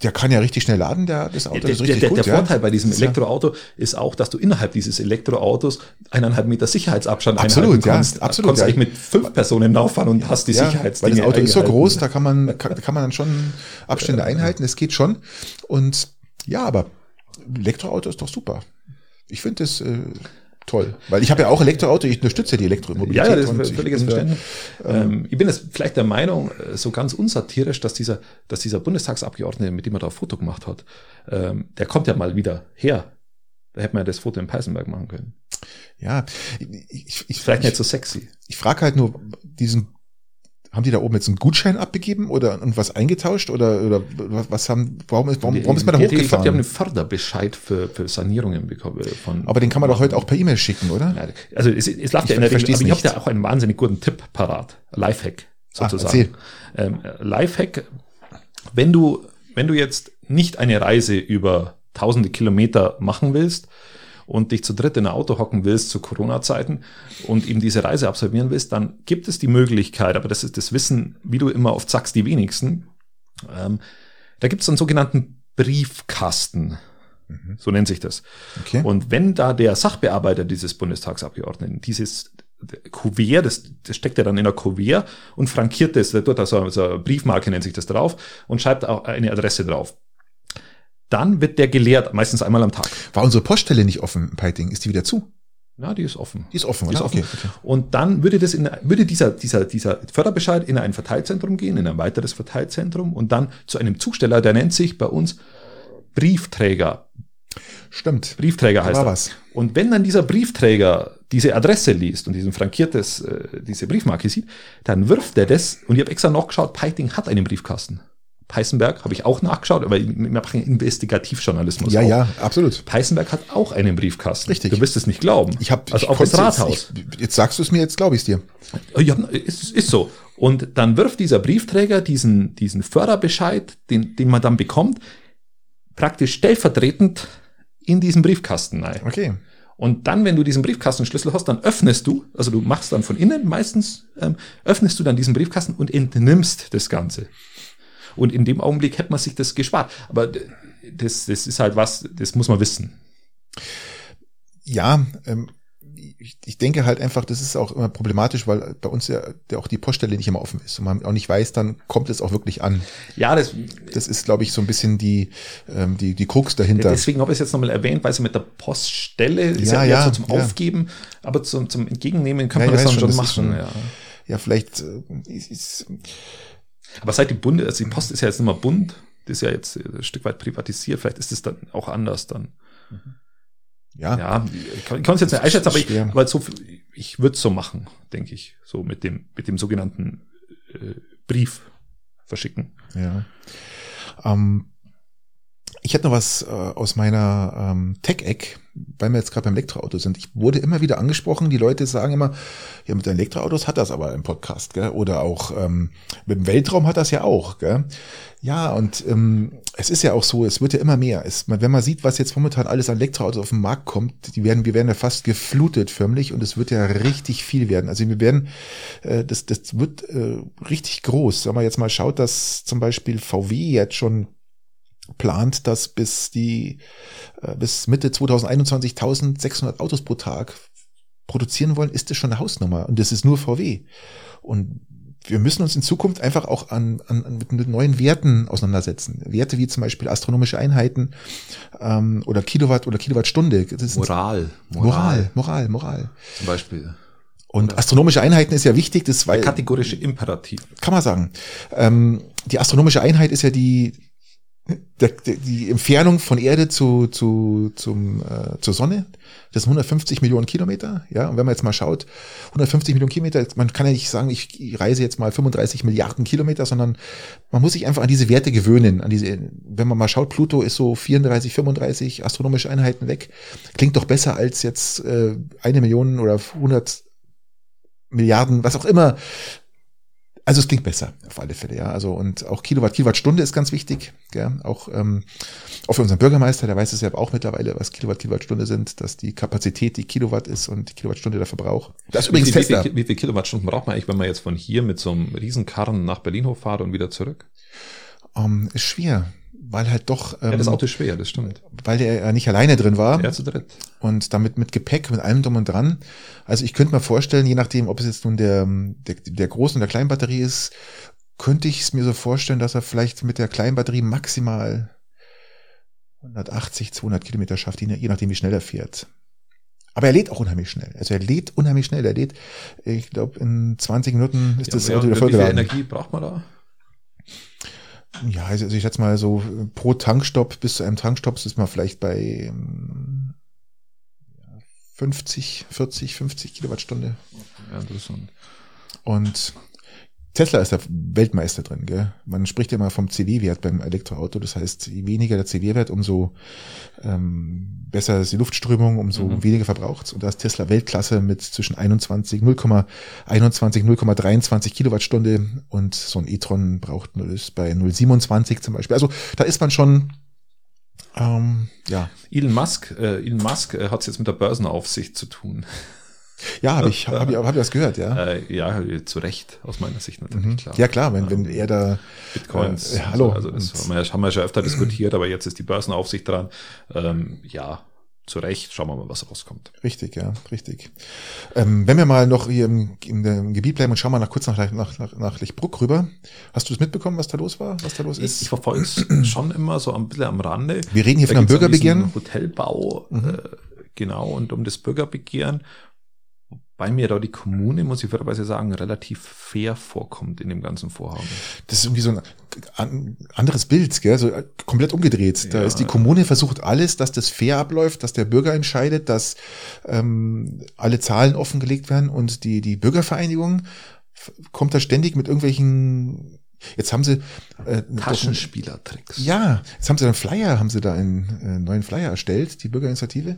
der kann ja richtig schnell laden, der, das Auto Der, ist richtig der, gut. der ja. Vorteil bei diesem Elektroauto ist auch, dass du innerhalb dieses Elektroautos eineinhalb Meter Sicherheitsabstand Absolut, einhalten ja, kannst. absolut, Kannst ja. eigentlich mit fünf Personen nachfahren und hast die ja, weil Sicherheitsdinge das Auto ist so groß, da kann man, kann, kann man dann schon Abstände einhalten, das geht schon. Und ja, aber Elektroauto ist doch super. Ich finde das äh, toll, weil ich habe ja auch Elektroauto, ich unterstütze die Elektromobilität. Ja, ja, das ist ich völliges Verständnis. Ähm, ich bin jetzt vielleicht der Meinung, äh, so ganz unsatirisch, dass dieser, dass dieser Bundestagsabgeordnete, mit dem er da ein Foto gemacht hat, ähm, der kommt ja mal wieder her. Da hätte man ja das Foto in Peißenberg machen können. Ja, ich, ich, ich, Vielleicht ich, nicht so sexy. ich frage halt nur, diesen, haben die da oben jetzt einen Gutschein abgegeben oder und was eingetauscht oder, oder was haben, warum ist, warum, warum ist man da die- Ich glaube, die haben hochgefahren? einen Förderbescheid für, für Sanierungen bekommen. Von, Aber den kann man doch heute auch per E-Mail schicken, oder? Also es, es läuft Ich ja in der Regel, versteh's aber ich habe da auch einen wahnsinnig guten Tipp parat. Lifehack Ah, sozusagen. ähm, Lifehack, wenn du, wenn du jetzt nicht eine Reise über tausende Kilometer machen willst und dich zu dritt in ein Auto hocken willst zu Corona-Zeiten und eben diese Reise absolvieren willst, dann gibt es die Möglichkeit, aber das ist das Wissen, wie du immer oft sagst, die wenigsten. Ähm, da gibt es einen sogenannten Briefkasten. So nennt sich das. Okay. Und wenn da der Sachbearbeiter dieses Bundestagsabgeordneten dieses Kuvert, das, das steckt er dann in der Kuvert und frankiert das, der tut da so, so eine Briefmarke nennt sich das drauf und schreibt auch eine Adresse drauf. Dann wird der geleert, meistens einmal am Tag. War unsere Poststelle nicht offen in Peiting? Ist die wieder zu? Ja, die ist offen. Die ist offen, Die ist offen. Okay, okay. Und dann würde das in, würde dieser, dieser, dieser Förderbescheid in ein Verteilzentrum gehen, in ein weiteres Verteilzentrum und dann zu einem Zusteller, der nennt sich bei uns Briefträger. Stimmt. Briefträger heißt war er. was. Und wenn dann dieser Briefträger diese Adresse liest und diesen frankiertes, äh, diese Briefmarke sieht, dann wirft er das, und ich habe extra nachgeschaut, Peiting hat einen Briefkasten. Peißenberg habe ich auch nachgeschaut, aber wir machen Investigativjournalismus. Ja, auch. ja, absolut. Peißenberg hat auch einen Briefkasten. Richtig. Du wirst es nicht glauben. Ich habe also ich auch das konnte jetzt- Rathaus. Ich, jetzt sagst du es mir, jetzt glaube ich es dir. Ja, ist, ist so. Und dann wirft dieser Briefträger diesen, diesen Förderbescheid, den, den man dann bekommt, praktisch stellvertretend in diesen Briefkasten rein. Okay. Und dann, wenn du diesen Briefkastenschlüssel hast, dann öffnest du, also du machst dann von innen meistens, ähm, öffnest du dann diesen Briefkasten und entnimmst das Ganze. Und in dem Augenblick hätte man sich das gespart. Aber das, das ist halt was, das muss man wissen. Ja, ähm, ich, denke halt einfach, das ist auch immer problematisch, weil bei uns ja auch die Poststelle nicht immer offen ist und man auch nicht weiß, dann kommt es auch wirklich an. Ja, das, Das ist, glaube ich, so ein bisschen die, ähm, die, die Krux dahinter. deswegen habe ich es jetzt nochmal erwähnt, weil sie mit der Poststelle ist Ja, ja, ja, so zum ja. Aufgeben, aber zum, zum Entgegennehmen kann Ja, man das dann schon, schon machen. schon- ja. ja, vielleicht äh, ist, ist, Aber seit die Bunde, also die Post ist ja jetzt nicht mehr Bund, das ist ja jetzt ein Stück weit privatisiert, vielleicht ist es dann auch anders dann. ja, Ja, ich kann es jetzt nicht einschätzen, aber ich, aber so, ich würde es so machen, denke ich, so mit dem, mit dem sogenannten äh, Brief verschicken. Ja. Ähm, ich hätte noch was äh, aus meiner ähm, Tech-Eck, weil wir jetzt gerade beim Elektroauto sind. Ich wurde immer wieder angesprochen, die Leute sagen immer, ja, mit den Elektroautos hat das aber im Podcast, gell? Oder auch ähm, mit dem Weltraum hat das ja auch, gell? Ja, und ähm, es ist ja auch so, es wird ja immer mehr. Es, wenn man sieht, was jetzt momentan alles an Elektroautos auf den Markt kommt, die werden, wir werden ja fast geflutet förmlich und es wird ja richtig viel werden. Also wir werden, äh, das, das wird äh, richtig groß. Wenn man jetzt mal schaut, dass zum Beispiel VW jetzt schon plant, dass bis die äh, bis Mitte 2021 1600 Autos pro Tag produzieren wollen, ist das schon eine Hausnummer und das ist nur VW. Und wir müssen uns in Zukunft einfach auch an, an, mit, mit neuen Werten auseinandersetzen. Werte wie zum Beispiel astronomische Einheiten ähm, oder Kilowatt oder Kilowattstunde. Ist Moral, Moral, Moral, Moral. zum Beispiel. Und astronomische Einheiten ist ja wichtig, das weil Kategorische Imperativ. kann man sagen. Ähm, die astronomische Einheit ist ja die, die Entfernung von Erde zu, zu, zum, äh, zur Sonne. Das sind 150 Millionen Kilometer. Ja, und wenn man jetzt mal schaut, 150 Millionen Kilometer, man kann ja nicht sagen, ich reise jetzt mal 35 Milliarden Kilometer, sondern man muss sich einfach an diese Werte gewöhnen. An diese, wenn man mal schaut, Pluto ist so 34, 35 astronomische Einheiten weg. Klingt doch besser als jetzt äh, eine Million oder 100 Milliarden, was auch immer. Also es klingt besser, auf alle Fälle, ja. Also und auch Kilowatt, Kilowattstunde ist ganz wichtig. Gell? Auch, ähm, auch für unseren Bürgermeister, der weiß es ja auch mittlerweile, was Kilowatt, Kilowattstunde sind, dass die Kapazität die Kilowatt ist und die Kilowattstunde der Verbrauch. Das ist übrigens wie. Wie, viel- wie viel Kilowattstunden braucht man eigentlich, wenn man jetzt von hier mit so einem Riesenkarren nach Berlin hochfahrt und wieder zurück? Ähm, ist schwer, weil halt doch, ähm, Ja, das Auto ist schwer, das stimmt. weil der ja nicht alleine drin war. Ja, zu dritt. und damit mit Gepäck, mit allem drum und dran. Also ich könnte mir vorstellen, je nachdem, ob es jetzt nun der, der, der großen oder kleinen Batterie ist, könnte ich es mir so vorstellen, dass er vielleicht mit der kleinen Batterie maximal 180, 200 Kilometer schafft, je nachdem, wie schnell er fährt. Aber er lädt auch unheimlich schnell. Also er lädt unheimlich schnell. Er lädt, ich glaube, in 20 Minuten ist das ja, Auto wieder wie viel vollgeladen. Energie braucht man da? Ja, also ich schätze mal so pro Tankstopp bis zu einem Tankstopp ist man vielleicht bei ähm, ja, 50, 40, 50 Kilowattstunde. Ja, interessant. Und Tesla ist der Weltmeister drin, gell? Man spricht ja immer vom CW-Wert beim Elektroauto. Das heißt, je weniger der CW-Wert, umso ähm, besser ist die Luftströmung, umso Mhm. weniger verbraucht. Und da ist Tesla Weltklasse mit zwischen 21, 0,21, 0,23 Kilowattstunde und so ein e-tron braucht nur ist bei 0,27 zum Beispiel. Also da ist man schon ähm, ja, Elon Musk, äh, Elon Musk äh, hat es jetzt mit der Börsenaufsicht zu tun. Ja, habe ich, hab ich, hab ich das gehört, ja. Äh, ja, zu Recht, aus meiner Sicht natürlich, Mhm. klar. Ja klar, wenn, wenn er da Bitcoins. Äh, hallo. So, also das haben wir, ja- haben wir schon öfter diskutiert, aber jetzt ist die Börsenaufsicht dran. Ähm, ja, zu Recht. Schauen wir mal, was rauskommt. Richtig, ja, richtig. Ähm, wenn wir mal noch hier im, dem Gebiet bleiben und schauen mal nach, kurz nach, nach, nach, nach Lichtbruck rüber. Hast du das mitbekommen, was da los war, was da los Ich, ist? ich verfolge es schon immer so ein bisschen am Rande. Wir reden hier Da von einem Bürgerbegehren. Hotelbau, Mhm. äh, genau, und um das Bürgerbegehren. Bei mir da die Kommune, muss ich fairerweise sagen, relativ fair vorkommt in dem ganzen Vorhaben. Das ist irgendwie so ein an, anderes Bild, gell? So äh, komplett umgedreht. Da Ja. ist die Kommune versucht alles, dass das fair abläuft, dass der Bürger entscheidet, dass ähm, alle Zahlen offengelegt werden und die, die Bürgervereinigung kommt da ständig mit irgendwelchen Jetzt haben sie äh, Taschenspielertricks. Ja, jetzt haben sie einen Flyer, haben sie da einen äh, neuen Flyer erstellt, die Bürgerinitiative,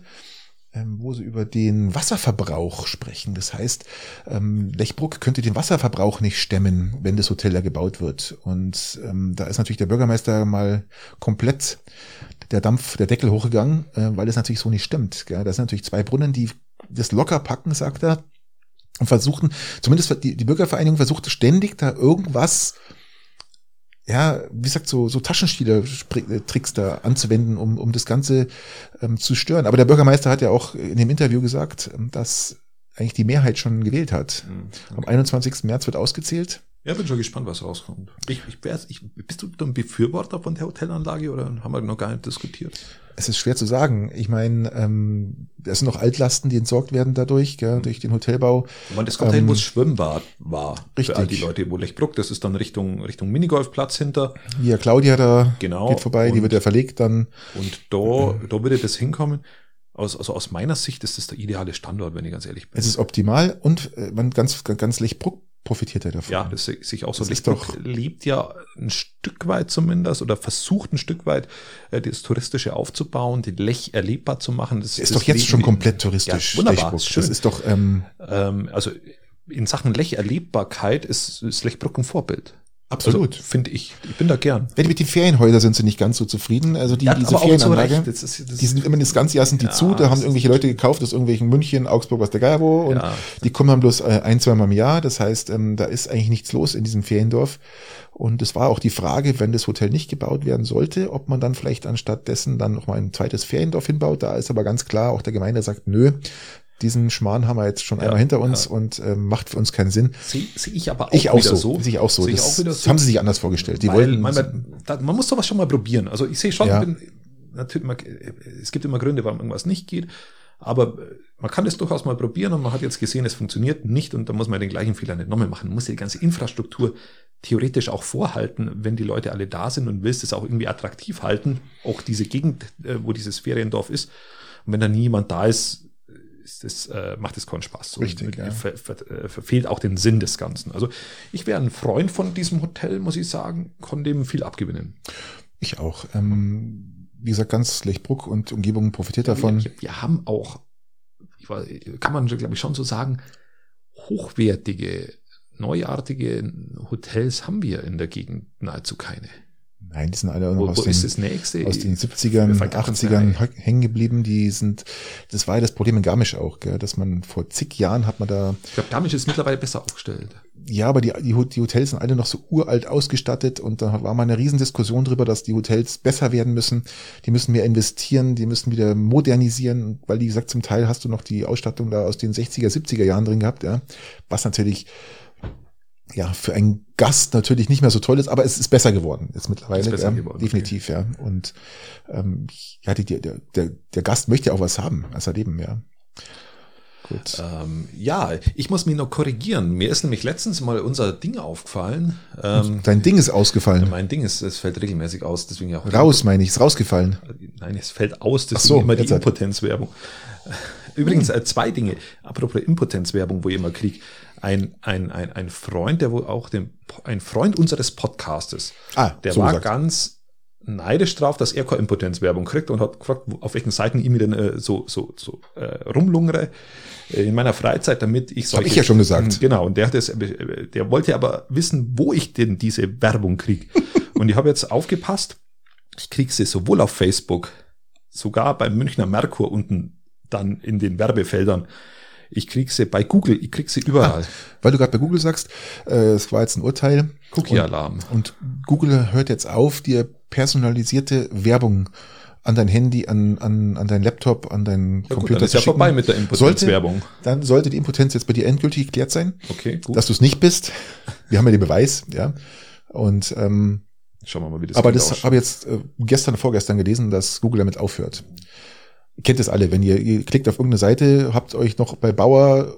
wo sie über den Wasserverbrauch sprechen. Das heißt, ähm, Lechbruck könnte den Wasserverbrauch nicht stemmen, wenn das Hotel da gebaut wird. Und ähm, da ist natürlich der Bürgermeister mal komplett der Dampf, der Deckel hochgegangen, äh, weil das natürlich so nicht stimmt. Das sind natürlich zwei Brunnen, die das locker packen, sagt er. Und versuchen, zumindest die, die Bürgervereinigung versucht ständig da irgendwas ja, wie gesagt, so, so Taschenspieler-Tricks da anzuwenden, um, um das Ganze ähm, zu stören. Aber der Bürgermeister hat ja auch in dem Interview gesagt, ähm, dass eigentlich die Mehrheit schon gewählt hat. Hm, Am 21. März wird ausgezählt. Ja, bin schon gespannt, was rauskommt. Ich, ich, ich, bist du ein Befürworter von der Hotelanlage oder haben wir noch gar nicht diskutiert? Es ist schwer zu sagen. Ich meine, ähm, es sind noch Altlasten, die entsorgt werden dadurch, gell, durch den Hotelbau. Meine, das Hotel, Ähm, wo das Schwimmbad war, richtig. für all die Leute, wo Lechbruck, das ist dann Richtung, Richtung Minigolfplatz hinter. Hier, Claudia da Genau. geht vorbei, die Und- wird ja verlegt dann. Und da, da würde das hinkommen. Aus, also aus meiner Sicht ist das der ideale Standort, wenn ich ganz ehrlich bin. Es ist optimal und äh, man ganz, ganz Lechbruck profitiert ja davon. Ja, das sehe ich auch so. Das doch- lebt ja ein Stück weit zumindest oder versucht ein Stück weit äh, das Touristische aufzubauen, die Lech erlebbar zu machen. Das, ist das doch jetzt Leben schon komplett touristisch. Ja, wunderbar, Lechbruck. ist schön. Das ist doch, ähm, ähm, also in Sachen Lech-Erlebbarkeit ist, ist Lechbruck ein Vorbild. Absolut. Also, Finde ich. Ich bin da gern. Wenn mit den Ferienhäusern sind sie nicht ganz so zufrieden. Also die, Ja, diese Ferienanlage. Das ist- das die sind immer das ganze Jahr sind die Ja, zu. Da haben irgendwelche Leute gekauft aus irgendwelchen München, Augsburg, was der Geier wo. Und Ja. die kommen dann bloß äh, ein, zweimal im Jahr. Das heißt, ähm, da ist eigentlich nichts los in diesem Feriendorf. Und es war auch die Frage, wenn das Hotel nicht gebaut werden sollte, ob man dann vielleicht anstatt dessen dann noch mal ein zweites Feriendorf hinbaut. Da ist aber ganz klar, auch der Gemeinde sagt, nö, diesen Schmarrn haben wir jetzt schon Ja, einmal hinter uns ja. und ähm, macht für uns keinen Sinn. Sehe seh ich aber auch Ich auch wieder so. so. Sehe ich auch so. Sehe ich Das, auch wieder so. haben sie sich anders vorgestellt. Die Weil, wollten, man, man, man muss sowas schon mal probieren. Also ich sehe schon, Ja. bin, natürlich, man, es gibt immer Gründe, warum irgendwas nicht geht. Aber äh, man kann das durchaus mal probieren und man hat jetzt gesehen, es funktioniert nicht und da muss man den gleichen Fehler nicht nochmal machen. Man muss die ganze Infrastruktur theoretisch auch vorhalten, wenn die Leute alle da sind und willst es auch irgendwie attraktiv halten, auch diese Gegend, äh, wo dieses Feriendorf ist. Und wenn da nie jemand da ist, ist das, äh, macht es keinen Spaß. Richtig, ja. ver, ver, äh, verfehlt auch den Sinn des Ganzen. Also ich wäre ein Freund von diesem Hotel, muss ich sagen, kann dem viel abgewinnen. Ich auch. Ähm, wie gesagt, ganz Lechbruck und Umgebung profitiert davon. Wir, wir haben auch, weiß, kann man glaube ich schon so sagen, hochwertige, neuartige Hotels haben wir in der Gegend nahezu keine. Nein, die sind alle noch Wo, aus wo den, aus den Mir 70ern, fällt gar keins mehr 80ern ein. hä- hängen geblieben. Die sind, das war ja das Problem in Garmisch auch, gell, dass man vor zig Jahren hat man da, Ich glaube, Garmisch ist mittlerweile besser aufgestellt. ja, aber die, die, die Hotels sind alle noch so uralt ausgestattet und da war mal eine Riesendiskussion drüber, dass die Hotels besser werden müssen. Die müssen mehr investieren, die müssen wieder modernisieren, weil, wie gesagt, zum Teil hast du noch die Ausstattung da aus den 60er, 70er Jahren drin gehabt, ja, was natürlich ja, für einen Gast natürlich nicht mehr so toll ist, aber es ist besser geworden jetzt mittlerweile. Ist besser ja, geworden, definitiv, ja. Und ähm, ja, die, der, der, der Gast möchte ja auch was haben als erleben, ja. Gut. Ähm, ja, ich muss mich noch korrigieren. Mir ist nämlich letztens mal unser Ding aufgefallen. Ähm, Dein Ding ist ausgefallen. mein Ding ist, es fällt regelmäßig aus, deswegen ja auch Raus, meine ich, ist rausgefallen. Nein, es fällt aus, deswegen so, immer die. Impotenzwerbung. Übrigens, äh, zwei Dinge. Apropos Impotenzwerbung, wo ich immer krieg. Ein, ein, ein, ein Freund, der wohl auch den, ein Freund unseres Podcastes, Ah, der so war gesagt. ganz neidisch drauf, dass er keine Impotenzwerbung kriegt und hat gefragt, auf welchen Seiten ich mir denn äh, so, so, so äh, rumlungere äh, in meiner Freizeit, damit ich hab ich ja schon gesagt. Genau, und der, hat das, äh, der wollte aber wissen, wo ich denn diese Werbung krieg. und ich habe jetzt aufgepasst, ich krieg sie sowohl auf Facebook, sogar beim Münchner Merkur unten dann in den Werbefeldern. Ich krieg sie bei Google, ich krieg sie überall. Weil du gerade bei Google sagst, äh, es war jetzt ein Urteil. Cookie-Alarm. Und, und Google hört jetzt auf, dir personalisierte Werbung an dein Handy, an, an, an dein Laptop, an deinen Ja, gut, Computer dann ist ja schicken. vorbei mit der Sollte, Impotenzwerbung. dann sollte die Impotenz jetzt bei dir endgültig geklärt sein, Okay, gut. dass du es nicht bist. Wir haben ja den Beweis, ja. Und ähm, Schauen wir mal, wie das aber das habe ich jetzt äh, gestern, vorgestern gelesen, dass Google damit aufhört. Ihr kennt es alle, wenn ihr, ihr klickt auf irgendeine Seite, habt euch noch bei Bauer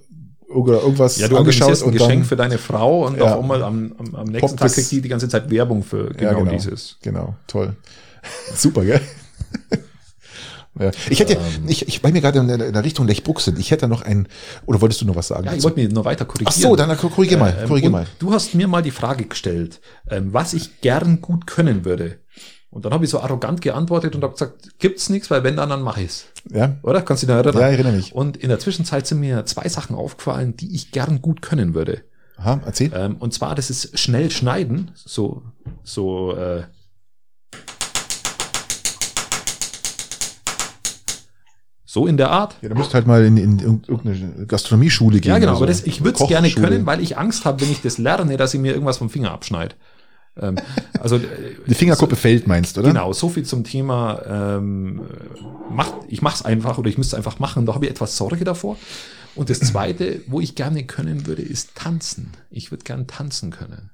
oder irgendwas Ja, du angeschaut organisierst ein und Geschenk dann, für deine Frau und Ja. auf einmal am, am, am nächsten Tag kriegt die die ganze Zeit Werbung für genau, ja, genau dieses. Genau, toll. Super, gell? ja. Ich hätte, Ähm. ich, ich, weil wir gerade in der, in der Richtung Lechbruck sind, ich hätte noch ein, oder wolltest du noch was sagen? Ja, ich wollte mich nur weiter korrigieren. Ach so, dann korrigier mal, Ähm, korrigier und mal. Du hast mir mal die Frage gestellt, ähm, was ich gern gut können würde. Und dann habe ich so arrogant geantwortet und habe gesagt, gibt's nichts, weil wenn dann, dann mache ich's. Ja, Oder? Kannst du dich noch erinnern? Ja, ich erinnere mich. Und in der Zwischenzeit sind mir zwei Sachen aufgefallen, die ich gern gut können würde. aha, erzähl. Ähm, und zwar, das ist schnell schneiden, so, so, äh, so in der Art. Ja, du musst halt mal in, in irgendeine Gastronomieschule gehen. Ja, genau, oder aber so. das, ich würde es gerne können, weil ich Angst habe, wenn ich das lerne, dass ich mir irgendwas vom Finger abschneide. Ähm, also äh, Die Fingerkuppe fällt, meinst du, oder? Genau, so viel zum Thema, ähm, macht, ich mach's einfach oder ich müsste es einfach machen, da habe ich etwas Sorge davor. Und das Zweite, wo ich gerne können würde, ist tanzen. Ich würde gern tanzen können.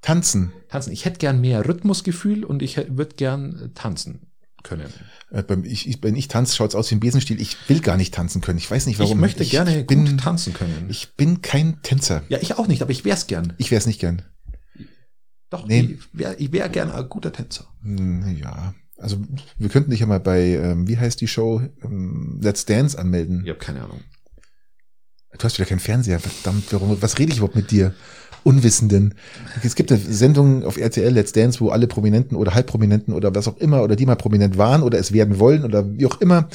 Tanzen. Tanzen. Ich hätte gern mehr Rhythmusgefühl und ich würde gern tanzen können. Äh, beim- ich, ich, wenn ich tanze, schaut's aus wie ein Besenstiel. Ich will gar nicht tanzen können. Ich weiß nicht warum. ich möchte gerne bin, gut tanzen können. Ich bin kein Tänzer. ja, ich auch nicht, aber ich wär's gern. Ich wäre es nicht gern. Doch, Nee. ich wäre wär gern ein guter Tänzer. Hm, Ja. Also wir könnten dich ja mal bei, ähm, wie heißt die Show, ähm, Let's Dance anmelden. Ich habe keine Ahnung. Du hast wieder keinen Fernseher, verdammt, warum, was rede ich überhaupt mit dir? Unwissenden. Es gibt eine Sendung auf RTL Let's Dance, wo alle Prominenten oder Halbprominenten oder was auch immer oder die mal prominent waren oder es werden wollen oder wie auch immer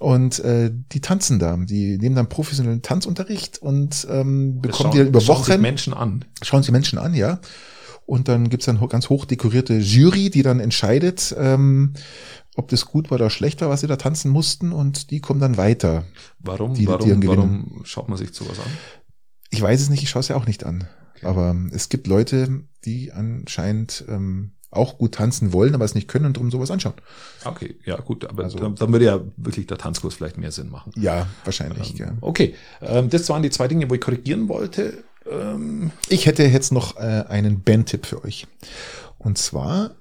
und äh, die tanzen da. Die nehmen dann professionellen Tanzunterricht und ähm, bekommen schauen- die dann über das schauen sich Wochen Menschen an. schauen sie Menschen an, ja. Und dann gibt's dann ganz hoch dekorierte Jury, die dann entscheidet, ähm, ob das gut war oder schlecht war, was sie da tanzen mussten. Und die kommen dann weiter. Warum, Die- die warum, gewinnen. warum schaut man sich sowas an? Ich weiß es nicht, ich schaue es ja auch nicht an. Aber es gibt Leute, die anscheinend ähm, auch gut tanzen wollen, aber es nicht können und darum sowas anschauen. Okay, ja gut, aber Also- dann, dann würde ja wirklich der Tanzkurs vielleicht mehr Sinn machen. Ja, wahrscheinlich. ja. Okay, ähm, das waren die zwei Dinge, wo ich korrigieren wollte. Ähm, Ich hätte jetzt noch äh, einen Bandtipp für euch. Und zwar,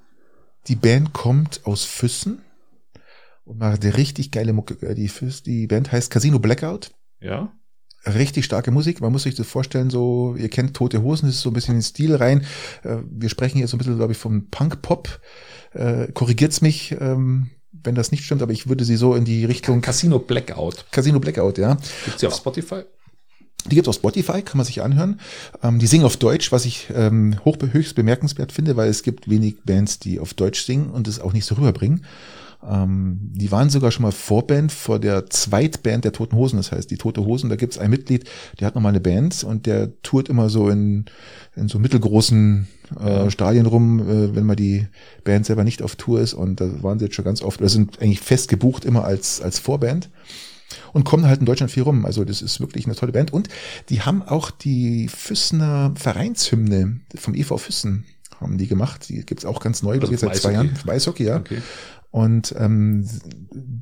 die Band kommt aus Füssen und macht eine richtig geile Mucke. Äh, Die, Füss, die Band heißt Casino Blackout. ja, Richtig starke Musik. Man muss sich das vorstellen, so, ihr kennt Tote Hosen, das ist so ein bisschen in den Stil rein. Äh, Wir sprechen hier so ein bisschen, glaube ich, vom Punk-Pop. Äh, Korrigiert's mich, ähm, wenn das nicht stimmt, aber ich würde sie so in die Richtung Casino Blackout. Casino Blackout, ja. Gibt's die auf Spotify? Die gibt's auf Spotify, kann man sich anhören. Ähm, die singen auf Deutsch, was ich ähm, hoch, höchst bemerkenswert finde, weil es gibt wenig Bands, die auf Deutsch singen und es auch nicht so rüberbringen. Ähm, die waren sogar schon mal Vorband vor der Zweitband der Toten Hosen. Das heißt, die Tote Hosen, da gibt's ein Mitglied, der hat nochmal eine Band und der tourt immer so in, in so mittelgroßen äh, Stadien rum, äh, wenn mal die Band selber nicht auf Tour ist. Und da waren sie jetzt schon ganz oft, oder sind eigentlich fest gebucht immer als, als Vorband und kommen halt in Deutschland viel rum. Also das ist wirklich eine tolle Band. Und die haben auch die Füssener Vereinshymne vom EV Füssen haben die gemacht. Die gibt's auch ganz neu, glaube ich, seit zwei. Jahren. Vom Eishockey, ja. Okay. Und ähm,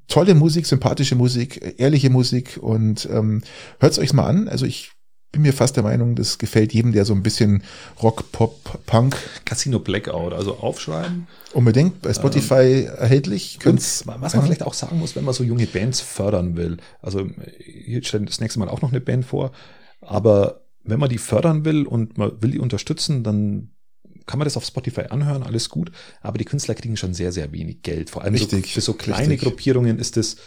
tolle Musik, sympathische Musik, ehrliche Musik und ähm, hört's euch mal an. Also ich bin mir fast der Meinung, das gefällt jedem, der so ein bisschen Rock, Pop, Punk Casino Blackout, also aufschreiben. unbedingt bei Spotify erhältlich. Und Könnt's was man vielleicht auch sagen muss, wenn man so junge Bands fördern will. Also hier stellt das nächste Mal auch noch eine Band vor. Aber wenn man die fördern will und man will die unterstützen, dann kann man das auf Spotify anhören, alles gut. Aber die Künstler kriegen schon sehr, sehr wenig Geld. Vor allem Richtig, so, für so kleine richtig. Gruppierungen ist das,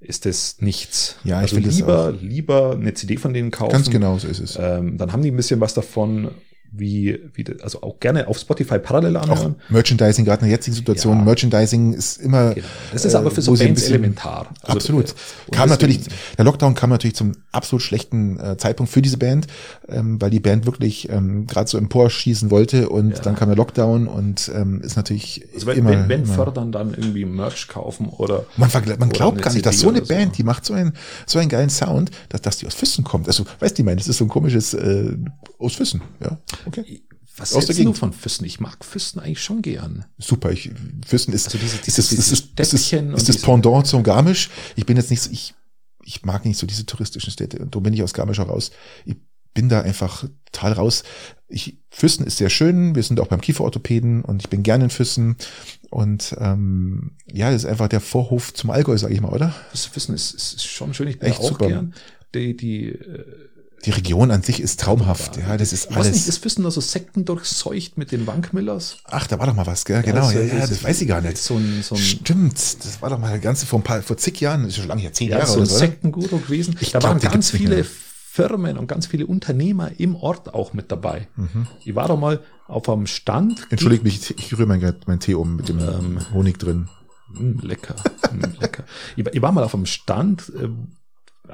ist das nichts. Ja, ich also finde lieber, lieber eine CD von denen kaufen. ganz genau so ist es. Ähm, dann haben die ein bisschen was davon, wie, wie also auch gerne auf Spotify parallel Auch anhören. Merchandising, gerade in der jetzigen Situation, Ja. Merchandising ist immer. Genau. Das ist aber für so sie ein Bands elementar. Also, absolut. äh, Kam natürlich, der Lockdown kam natürlich zum absolut schlechten äh, Zeitpunkt für diese Band, ähm, weil die Band wirklich ähm, gerade so emporschießen wollte und Ja. dann kam der Lockdown und ähm, ist natürlich Also wenn, immer, wenn, wenn immer fördern, dann irgendwie Merch kaufen oder man, man glaubt gar nicht, dass so eine oder so. Band, die macht so einen, so einen geilen Sound, dass, dass die aus Füssen kommt. Also, weißt du, ich meine, das ist so ein komisches äh, aus Füssen, ja. Okay. was Aus der hältst du von Füssen? Ich mag Füssen eigentlich schon gern. Super, ich, Füssen ist, Also diese- diese- ist, diese ist, ist, ist, Städtchen und ist das Pendant zum Garmisch. Ich bin jetzt nicht so, ich, ich mag nicht so diese touristischen Städte und darum bin ich aus Garmisch auch raus. Ich bin da einfach total raus. Ich, Füssen ist sehr schön. Wir sind auch beim Kieferorthopäden und ich bin gerne in Füssen. Und ähm, ja, das ist einfach der Vorhof zum Allgäu, sage ich mal, oder? Das Füssen ist, ist schon schön. Ich bin Echt auch super. gern. Die, die, äh, Die Region an sich ist traumhaft. Ja, das ist ich weiß nicht, alles. ist Füssen da so sektendurchseucht mit den Wankmillers? Ach, da war doch mal was, gell? Genau, ja, ja, das weiß ich gar nicht. So ein, so ein, Stimmt, das war doch mal ganz vor ein paar, vor zig Jahren, das ist schon lange her, zehn ja, Jahre so ein oder so? Sektenguru gewesen. Ich da glaub, waren ganz viele. Firmen und ganz viele Unternehmer im Ort auch mit dabei. Mhm. Ich war doch mal auf einem Stand. Entschuldigt mich, ich rühre meinen mein Tee um mit dem Ähm, Honig drin. Mm, lecker, mm, lecker. Ich, war- ich war mal auf einem Stand,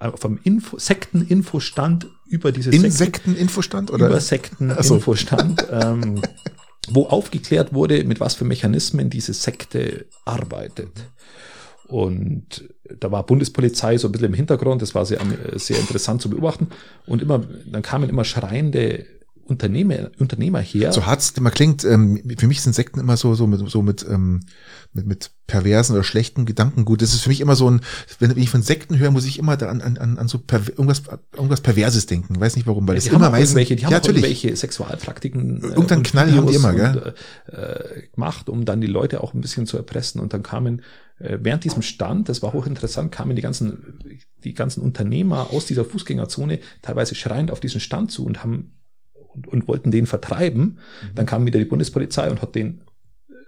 äh, einem Info, Sekten-Infostand über diese Sekten, Insekteninfostand über oder? Sekten-Infostand, ähm, wo aufgeklärt wurde, mit was für Mechanismen diese Sekte arbeitet. Und da war Bundespolizei so ein bisschen im Hintergrund, das war sehr, sehr interessant zu beobachten. Und immer, dann kamen immer schreiende Unternehmer, Unternehmer her. So hart es immer klingt, ähm, für mich sind Sekten immer so, so mit, so mit, ähm, mit, mit perversen oder schlechten Gedankengut. Das ist für mich immer so ein, wenn ich von Sekten höre, muss ich immer da an, an, an so perver irgendwas, irgendwas Perverses denken. Weiß nicht warum, weil Ja, die haben immer meistens, irgendwelche, die haben ja, natürlich. irgendwelche Sexualpraktiken äh, Irgendeinen und Knall haben die immer, gell? Äh, gemacht, um dann die Leute auch ein bisschen zu erpressen. Und dann kamen äh, während diesem Stand, das war hochinteressant, kamen die ganzen, die ganzen Unternehmer aus dieser Fußgängerzone teilweise schreiend auf diesen Stand zu und haben und, und wollten den vertreiben. Mhm. Dann kam wieder die Bundespolizei und hat den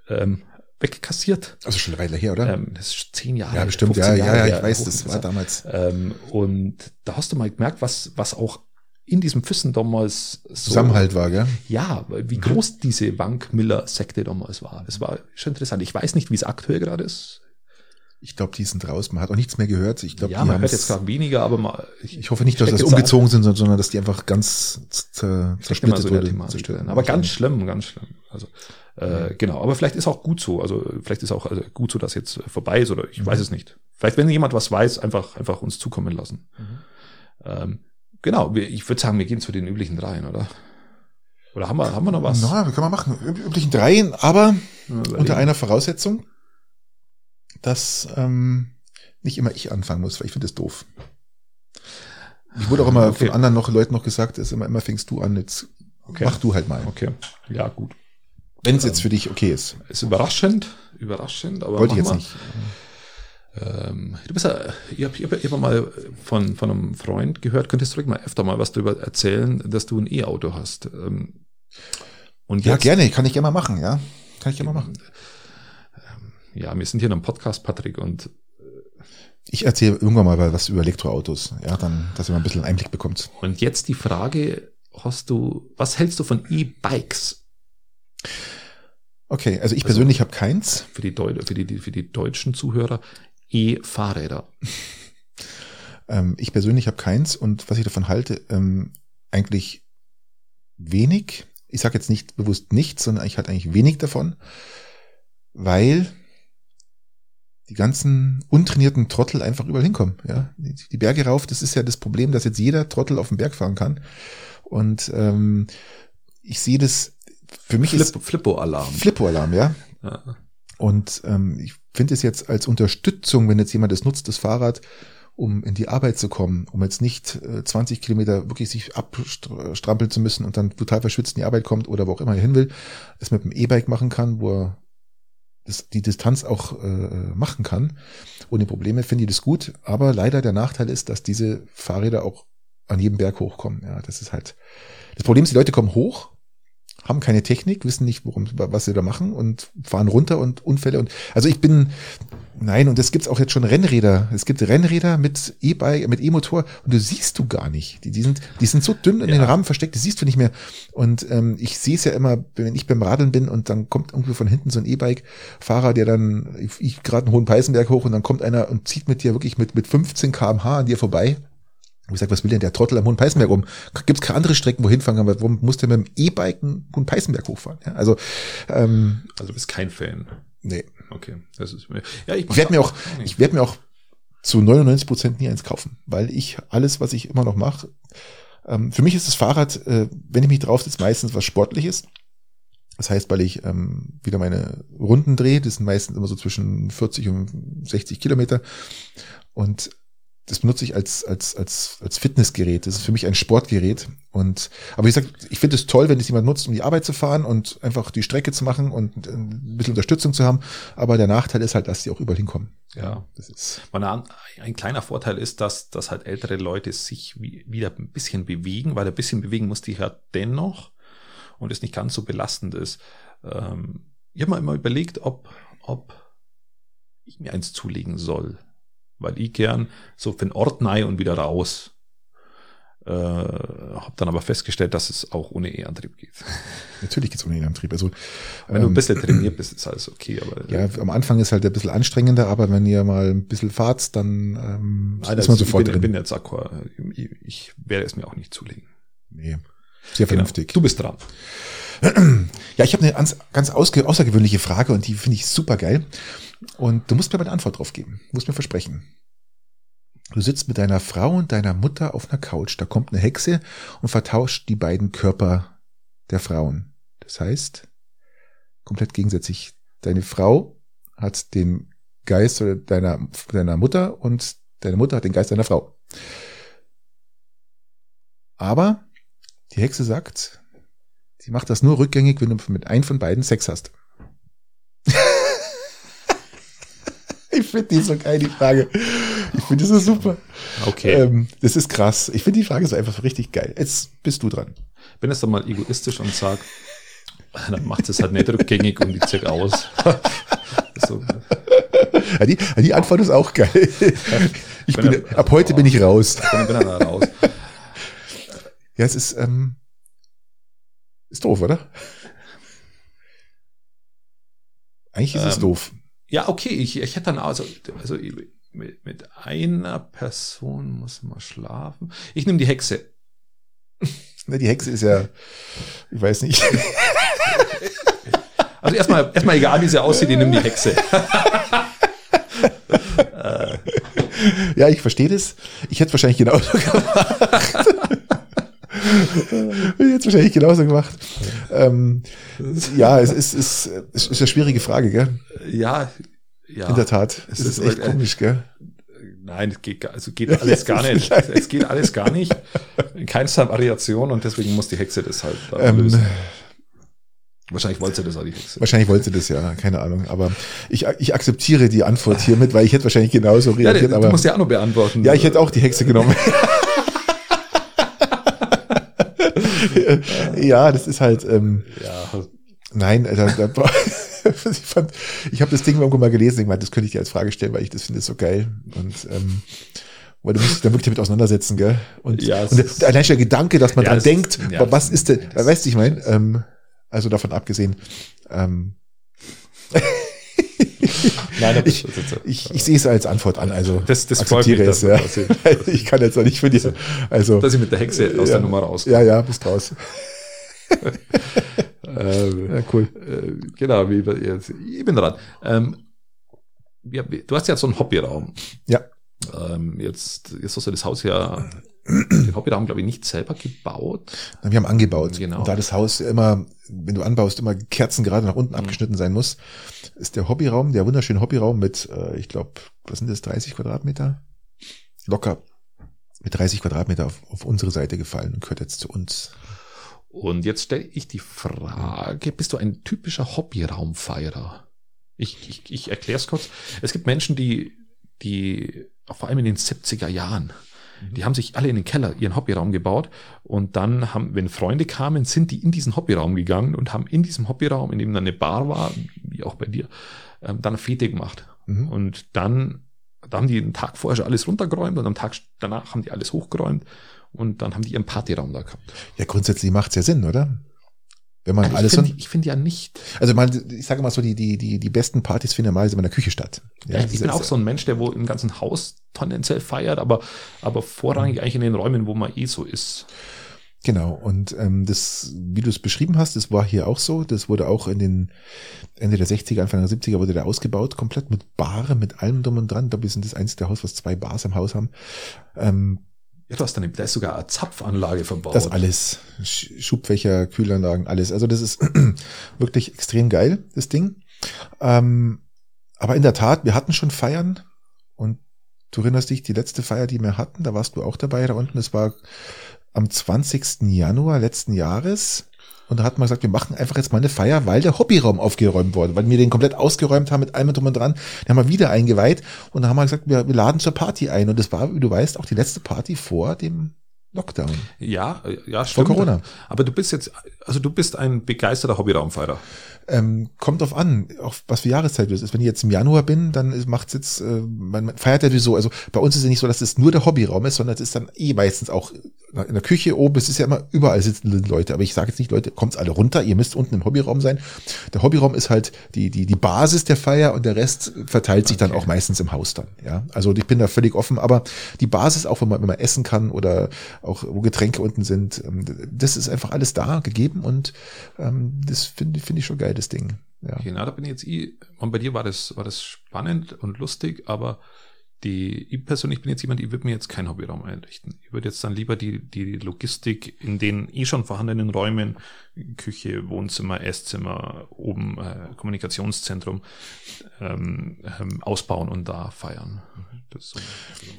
ähm, wegkassiert. Also schon eine Weile her, oder? Ähm, das ist zehn Jahre. ja, bestimmt, 15 ja, ja, Jahre ja, ich weiß, das war damals. Ähm, und da hast du mal gemerkt, was, was auch in diesem Füssen damals so, Zusammenhalt war, gell? Ja, wie groß diese Bank-Miller-Sekte damals war. Das war schon interessant. Ich weiß nicht, wie es aktuell gerade ist. Ich glaube, die sind raus. Man hat auch nichts mehr gehört. Ich glaube, ja, die man hört jetzt gerade weniger, aber mal, Ich hoffe nicht, dass das umgezogen sind, sondern dass die einfach ganz zer, steckt immer zersplittet so wurde. Zerstört. Aber ganz schlimm, ganz schlimm. Also äh, genau, aber vielleicht ist auch gut so. Also vielleicht ist auch also gut so, dass jetzt äh, vorbei ist oder ich weiß es nicht. Vielleicht, wenn jemand was weiß, einfach einfach uns zukommen lassen. Ähm, genau, wir, ich würde sagen, wir gehen zu den üblichen dreien, oder? Oder haben wir, haben wir noch was? Na, kann man machen. Üb- Üblichen dreien, aber überlegen. unter einer Voraussetzung, dass ähm, nicht immer ich anfangen muss, weil ich finde das doof. Ich wurde auch immer Okay. von anderen noch Leuten noch gesagt, ist immer, immer fängst du an, jetzt Okay. mach du halt mal. Okay, ja gut. Wenn es jetzt für dich okay ist. Ist überraschend, überraschend, aber Wollte ich jetzt wir. nicht. Ähm, du bist ja, ich habe hab, hab mal von, von einem Freund gehört, könntest du mal öfter mal was darüber erzählen, dass du ein E-Auto hast. Ähm, und Ja, jetzt- gerne, kann ich gerne mal machen, ja. Kann ich gerne mal machen. Ja, wir sind hier in einem Podcast, Patrick, und Ich erzähle irgendwann mal was über Elektroautos, ja, dann, dass ihr mal ein bisschen Einblick bekommt. Und jetzt die Frage, hast du, was hältst du von E-Bikes Okay, also ich Also- persönlich habe keins. für die, Deu für, die, für die deutschen Zuhörer? E-Fahrräder. Ähm, ich persönlich habe keins und was ich davon halte, ähm, eigentlich wenig. Ich sage jetzt nicht bewusst nichts, sondern ich halte eigentlich wenig davon, weil die ganzen untrainierten Trottel einfach überall hinkommen. Ja, die, Berge rauf, das ist ja das Problem, dass jetzt jeder Trottel auf den Berg fahren kann. Und ähm, ich sehe das. Für mich ist Flip, Flippo-Alarm. Flippo-Alarm, ja. Ja. Und ähm, ich finde es jetzt als Unterstützung, wenn jetzt jemand das nutzt, das Fahrrad, um in die Arbeit zu kommen, um jetzt nicht äh, 20 Kilometer wirklich sich abstrampeln zu müssen und dann total verschwitzt in die Arbeit kommt oder wo auch immer er hin will, es mit dem E-Bike machen kann, wo er die Distanz auch äh, machen kann. Ohne Probleme finde ich das gut. Aber leider der Nachteil ist, dass diese Fahrräder auch an jedem Berg hochkommen. Ja, das ist halt. Das Problem ist, die Leute kommen hoch, haben keine Technik, wissen nicht, worum, was sie da machen und fahren runter und Unfälle und also ich bin nein und es gibt's auch jetzt schon Rennräder. Es gibt Rennräder mit E-Bike, mit E-Motor und du siehst du gar nicht. Die, die sind die sind so dünn in Ja. den Rahmen versteckt, das siehst du nicht mehr. Und ähm, ich sehe es ja immer, wenn ich beim Radeln bin und dann kommt irgendwie von hinten so ein E-Bike-Fahrer, der dann ich, ich gerade einen hohen Peißenberg hoch und dann kommt einer und zieht mit dir wirklich mit mit 15 km/h an dir vorbei. Und ich sag, was will denn der Trottel am Hohen Peißenberg um? Gibt's keine andere Strecken, wo hinfahren kann? Warum muss der mit dem E-Bike einen Hohen Peißenberg hochfahren? Ja, also, ähm, Also du bist kein Fan. nee. Okay, das ist mir. Ja, ich, Ich werde mir auch, ich werde mir auch zu 99 Prozent nie eins kaufen, weil ich alles, was ich immer noch mache, ähm, für mich ist das Fahrrad, äh, wenn ich mich drauf sitze, meistens was Sportliches. Das heißt, weil ich ähm, wieder meine Runden drehe, das sind meistens immer so zwischen 40 und 60 Kilometer. Und das benutze ich als, als, als, als Fitnessgerät. Das ist für mich ein Sportgerät. Und, aber wie gesagt, ich finde es toll, wenn es jemand nutzt, um die Arbeit zu fahren und einfach die Strecke zu machen und ein bisschen Unterstützung zu haben. Aber der Nachteil ist halt, dass die auch überall hinkommen. Ja. Das ist, Man, ein kleiner Vorteil ist, dass, dass halt ältere Leute sich wie, wieder ein bisschen bewegen, weil ein bisschen bewegen muss dich ja dennoch und es nicht ganz so belastend ist. Ähm, ich habe mir immer überlegt, ob, ob ich mir eins zulegen soll, weil ich gern so für den Ort nein und wieder raus. Äh, habe dann aber festgestellt, dass es auch ohne E-Antrieb geht. natürlich geht's ohne den Antrieb. Also, Wenn du ein ähm, bisschen trainiert bist, ist alles okay. Aber Ja, am Anfang ist halt ein bisschen anstrengender, aber wenn ihr mal ein bisschen fahrt, dann ähm, Alter, ist man ich sofort bin, drin. bin jetzt d'accord. Ich, ich werde es mir auch nicht zulegen. nee, sehr Genau. vernünftig. Du bist dran. Ja, ich habe eine ganz, ganz außergewöhnliche Frage und die finde ich super geil. Und du musst mir mal eine Antwort drauf geben. Du musst mir versprechen. Du sitzt mit deiner Frau und deiner Mutter auf einer Couch. Da kommt eine Hexe und vertauscht die beiden Körper der Frauen. Das heißt, komplett gegensätzlich. Deine Frau hat den Geist deiner, deiner Mutter und deine Mutter hat den Geist deiner Frau. Aber die Hexe sagt, sie macht das nur rückgängig, wenn du mit einem von beiden Sex hast. Ich finde die so geil, die Frage. Ich finde das so super. Okay. Ähm, das ist krass. Ich finde die Frage so einfach richtig geil. Jetzt bist du dran. Bin jetzt doch mal egoistisch und sag, dann macht es halt nicht rückgängig und ich check aus. so. Ja, die, die Antwort ist auch geil. Ich bin, Bin- ab heute bin ich raus. Bin, bin dann da raus. Ja, es ist, ähm, ist doof, oder? Eigentlich ist es Ähm, doof. Ja, okay, ich, ich hätte dann also, also mit, mit einer Person muss man schlafen. Ich nehme die Hexe. Ne, die Hexe ist ja, ich weiß nicht. Also erstmal, erstmal egal, wie sie aussieht, ich nehme die Hexe. Ja, ich verstehe das. Ich hätte wahrscheinlich genauso gemacht. Ich hätte es wahrscheinlich genauso gemacht. Ähm, ja, es ist, es ist, es ist eine schwierige Frage, gell? Ja, ja. In der Tat. Es ist ist echt aber- komisch, gell? Nein, es geht, gar- also geht alles gar nicht. Es geht alles gar nicht. In keinster Variation und deswegen muss die Hexe das halt Ähm, lösen. Wahrscheinlich wollte sie das auch, die Hexe. wahrscheinlich wollte sie das ja, keine Ahnung. Aber ich, ich akzeptiere die Antwort hiermit, weil ich hätte wahrscheinlich genauso Ja, reagiert. du aber musst ja auch noch beantworten. ja, ich hätte auch die Hexe genommen. ja, das ist halt, ähm, Ja, nein, Alter, da, ich fand, ich habe das Ding irgendwo mal gelesen, ich meinte, das könnte ich dir als Frage stellen, weil ich das finde so geil. Und ähm, weil du musst dich da wirklich damit auseinandersetzen, gell? Und, Ja, und ist- der, allein schon der Gedanke, dass man Ja, dran denkt, ja, was ist denn, weißt du, ich meine, ähm, also davon abgesehen, ähm, Nein, ich, ich, ich sehe es als Antwort an, also Das- das akzeptiere es, ja. Ich kann jetzt auch nicht für dir, also, dass ich mit der Hexe aus Ja. der Nummer rauskomme. ja, ja, bist raus. Ähm, Ja, cool. äh, genau, wie, jetzt, ich bin dran. Ähm, ja, du hast ja so einen Hobbyraum. Ja. Ähm, jetzt, jetzt hast du das Haus ja, den Hobbyraum, glaube ich, nicht selber gebaut. Wir haben angebaut. Genau. Und da das Haus immer, wenn du anbaust, immer Kerzen gerade nach unten abgeschnitten sein muss, ist der Hobbyraum, der wunderschöne Hobbyraum mit, äh, ich glaube, was sind das, 30 Quadratmeter? Locker mit 30 Quadratmeter auf, auf unsere Seite gefallen und gehört jetzt zu uns. Und jetzt stelle ich die Frage, bist du ein typischer Hobbyraumfeierer? Ich, ich, ich erkläre es kurz. Es gibt Menschen, die, die, vor allem in den 70er Jahren, die haben sich alle in den Keller ihren Hobbyraum gebaut und dann haben, wenn Freunde kamen, sind die in diesen Hobbyraum gegangen und haben in diesem Hobbyraum, in dem dann eine Bar war, wie auch bei dir, ähm, dann eine Fete gemacht. Mhm. Und dann, da haben die den Tag vorher schon alles runtergeräumt und am Tag danach haben die alles hochgeräumt und dann haben die ihren Partyraum da gehabt. Ja, grundsätzlich macht's ja Sinn, oder? Wenn man Also alles ich finde find ja nicht. also mal, ich sage mal so, die, die, die, die besten Partys finden mal in der Küche statt. Ja, ich bin auch so ein Mensch, der wo im ganzen Haus tendenziell feiert, aber, aber vorrangig eigentlich in den Räumen, wo man eh so ist. Genau, und ähm, das, wie du es beschrieben hast, das war hier auch so. Das wurde auch in den Ende der 60er, Anfang der 70er wurde der ausgebaut, komplett mit Bar, mit allem drum und dran. Ich glaube, wir sind das einzige Haus, was zwei Bars im Haus haben. Ähm, Ja, du hast dann, da ist sogar eine Zapfanlage verbaut. das alles. Sch- Schubfächer, Kühlanlagen, alles. Also das ist wirklich extrem geil, das Ding. Ähm, aber in der Tat, wir hatten schon Feiern und du erinnerst dich, die letzte Feier, die wir hatten, da warst du auch dabei da unten. Das war am 20. Januar letzten Jahres. Und da hat man gesagt, wir machen einfach jetzt mal eine Feier, weil der Hobbyraum aufgeräumt wurde, weil wir den komplett ausgeräumt haben mit allem drum und dran. Den haben wir wieder eingeweiht und da haben wir gesagt, wir, wir laden zur Party ein. Und das war, wie du weißt, auch die letzte Party vor dem Lockdown, Ja, äh, ja, vor stimmt. Corona. Aber du bist jetzt, also du bist ein begeisterter Hobbyraumfeierer. Ähm, kommt drauf an, auch was für Jahreszeit es ist. Wenn ich jetzt im Januar bin, dann macht's jetzt, äh, man, man feiert ja so. Also bei uns ist es nicht so, dass es nur der Hobbyraum ist, sondern es ist dann eh meistens auch in der Küche oben. Es ist ja immer überall sitzen Leute. Aber ich sage jetzt nicht, Leute, kommt's alle runter. Ihr müsst unten im Hobbyraum sein. Der Hobbyraum ist halt die die die Basis der Feier und der Rest verteilt sich dann Okay. auch meistens im Haus dann. Ja, also ich bin da völlig offen. Aber die Basis, auch wenn man wenn man essen kann oder auch wo Getränke unten sind, ähm, das ist einfach alles da gegeben und ähm, das finde finde ich schon geil, das Ding. Ja. Okay, na, da bin ich jetzt eh, und bei dir war das, war das spannend und lustig, aber die, ich persönlich bin jetzt jemand, ich würde mir jetzt keinen Hobbyraum einrichten. Ich würde jetzt dann lieber die, die Logistik in den eh schon vorhandenen Räumen, Küche, Wohnzimmer, Esszimmer, oben äh, Kommunikationszentrum, ähm, ähm, ausbauen und da feiern. So,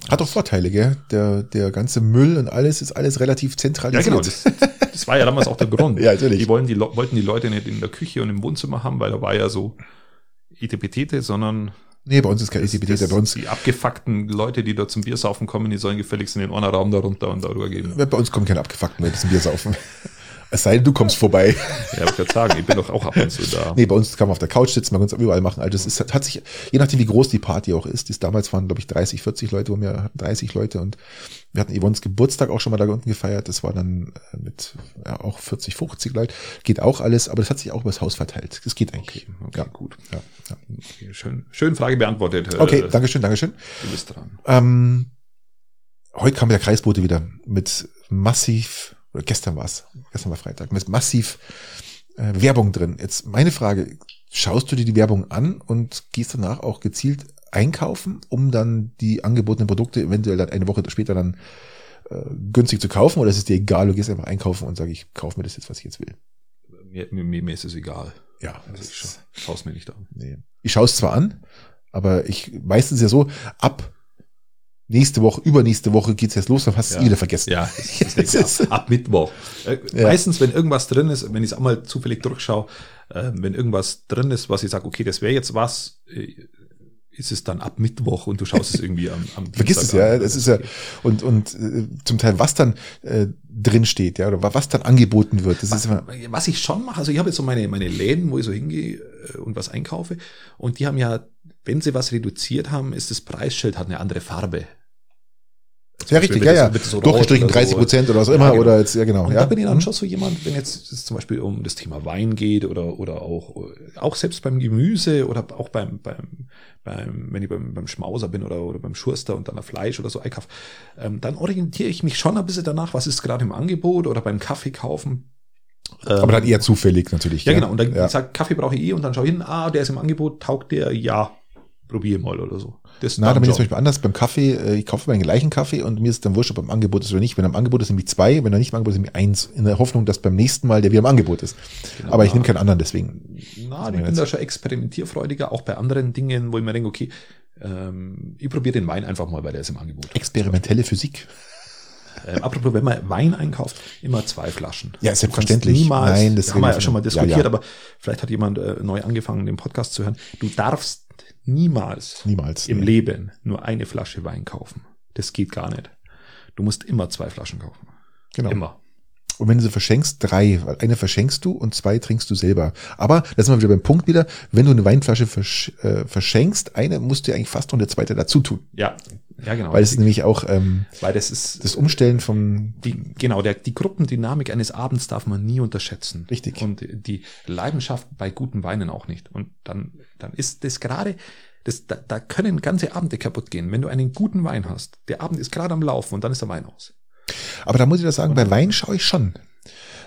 Hat auch Vorteile, gell? Der, der ganze Müll und alles ist alles relativ ja, zentralisiert. genau. Das, das war ja damals auch der Grund. Ja, natürlich. Die, wollen die wollten die Leute nicht in der Küche und im Wohnzimmer haben, weil da war ja so Itepetete, sondern nee, bei uns ist kein das, bei uns, die abgefuckten Leute, die da zum Biersaufen kommen, die sollen gefälligst in den Ornerraum darunter und darüber gehen. bei uns kommen keine Abgefuckten mehr, das Bier saufen. Es sei denn, du kommst vorbei. Ja, ich würde sagen, ich bin doch auch ab und zu da. Nee, bei uns kann man auf der Couch sitzen, man kann es überall machen. Also das ist, hat sich, je nachdem wie groß die Party auch ist, das damals waren, glaube ich, 30, 40 Leute, wo wir hatten 30 Leute und wir hatten Yvonnes Geburtstag auch schon mal da unten gefeiert. Das war dann äh, mit ja, auch 40, 50 Leute. Geht auch alles, aber das hat sich auch übers Haus verteilt. Das geht eigentlich. Okay, ja. gut. Ja, ja. Okay, schön, schön Frage beantwortet. Äh, Okay, Dankeschön, Dankeschön. Du bist dran. Ähm, heute kam der Kreisbote wieder mit massiv, oder gestern war's, gestern war Freitag, mit massiv äh, Werbung drin. Jetzt meine Frage, schaust du dir die Werbung an und gehst danach auch gezielt einkaufen, um dann die angebotenen Produkte eventuell dann eine Woche später dann äh, günstig zu kaufen oder ist es dir egal, du gehst einfach einkaufen und sagst, ich kaufe mir das jetzt, was ich jetzt will. Mir, mir, mir ist es egal. Ja, Also ich schaue mir nicht an. nee. Ich schaue es zwar an, aber ich meistens ja so, ab nächste Woche, übernächste Woche geht's jetzt los, dann hast du es Ja. wieder vergessen. Ja, das, Das ab, ab Mittwoch. Äh, Ja. Meistens, wenn irgendwas drin ist, wenn ich es einmal zufällig durchschaue, äh, wenn irgendwas drin ist, was ich sage, okay, das wäre jetzt was, äh, ist es dann ab Mittwoch und du schaust es irgendwie am, am Vergiss es ja, an. das ist ja und und äh, zum Teil was dann äh, drin steht, ja, oder wa- was dann angeboten wird. Das ist immer Was ich schon mache, also ich habe jetzt so meine, meine Läden, wo ich so hingehe äh, und was einkaufe. Und die haben ja, wenn sie was reduziert haben, ist das Preisschild hat eine andere Farbe. Ja richtig, ja ja, so durchgestrichen oder so. 30 Prozent oder was Ja, immer genau. oder jetzt ja genau. Und ja. da bin ich dann Mhm. schon so jemand, wenn jetzt es zum Beispiel um das Thema Wein geht oder, oder auch, auch selbst beim Gemüse oder auch beim, beim, beim wenn ich beim, beim Schmauser bin oder, oder beim Schurster und dann ein Fleisch oder so einkaufe, ähm, dann orientiere ich mich schon ein bisschen danach, was ist gerade im Angebot oder beim Kaffee kaufen. Ähm, Aber dann eher zufällig natürlich. ja, genau. Und dann ja. ich sag, Kaffee brauche ich eh und dann schau ich hin, ah, der ist im Angebot, taugt der, ja, probiere mal oder so. Das Na, da dann bin ich zum Beispiel anders beim Kaffee. äh, Ich kaufe meinen gleichen Kaffee und mir ist dann wurscht, ob er im Angebot ist oder nicht. Wenn er im Angebot ist, nämlich zwei. Wenn er nicht im Angebot ist, nämlich eins. In der Hoffnung, dass beim nächsten Mal der wieder im Angebot ist. Genau. Aber ich nehme keinen anderen deswegen. Na, Also ich bin da schon experimentierfreudiger, auch bei anderen Dingen, wo ich mir denke, okay, ähm, ich probiere den Wein einfach mal, weil der ist im Angebot. Experimentelle Physik. Ähm, apropos, wenn man Wein einkauft, immer zwei Flaschen. Ja, selbstverständlich. Niemals, Nein, das haben wir ja schon mal diskutiert, ja, ja. aber vielleicht hat jemand äh, neu angefangen, den Podcast zu hören. Du darfst niemals Niemals. im nee. Leben nur eine Flasche Wein kaufen. Das geht gar nicht. Du musst immer zwei Flaschen kaufen. Genau. Immer. Und wenn du sie verschenkst, drei, weil eine verschenkst du und zwei trinkst du selber. Aber da sind wir wieder beim Punkt wieder, wenn du eine Weinflasche versch äh, verschenkst, eine musst du eigentlich fast noch eine zweite dazu tun. Ja, ja genau. Weil es ist nämlich auch ähm, weil das ist das Umstellen von die, genau, der, die Gruppendynamik eines Abends darf man nie unterschätzen. Richtig. Und die Leidenschaft bei guten Weinen auch nicht. Und dann, dann ist das gerade, das, da, da können ganze Abende kaputt gehen. Wenn du einen guten Wein hast, der Abend ist gerade am Laufen und dann ist der Wein aus. Aber da muss ich das sagen, bei Wein schaue ich schon.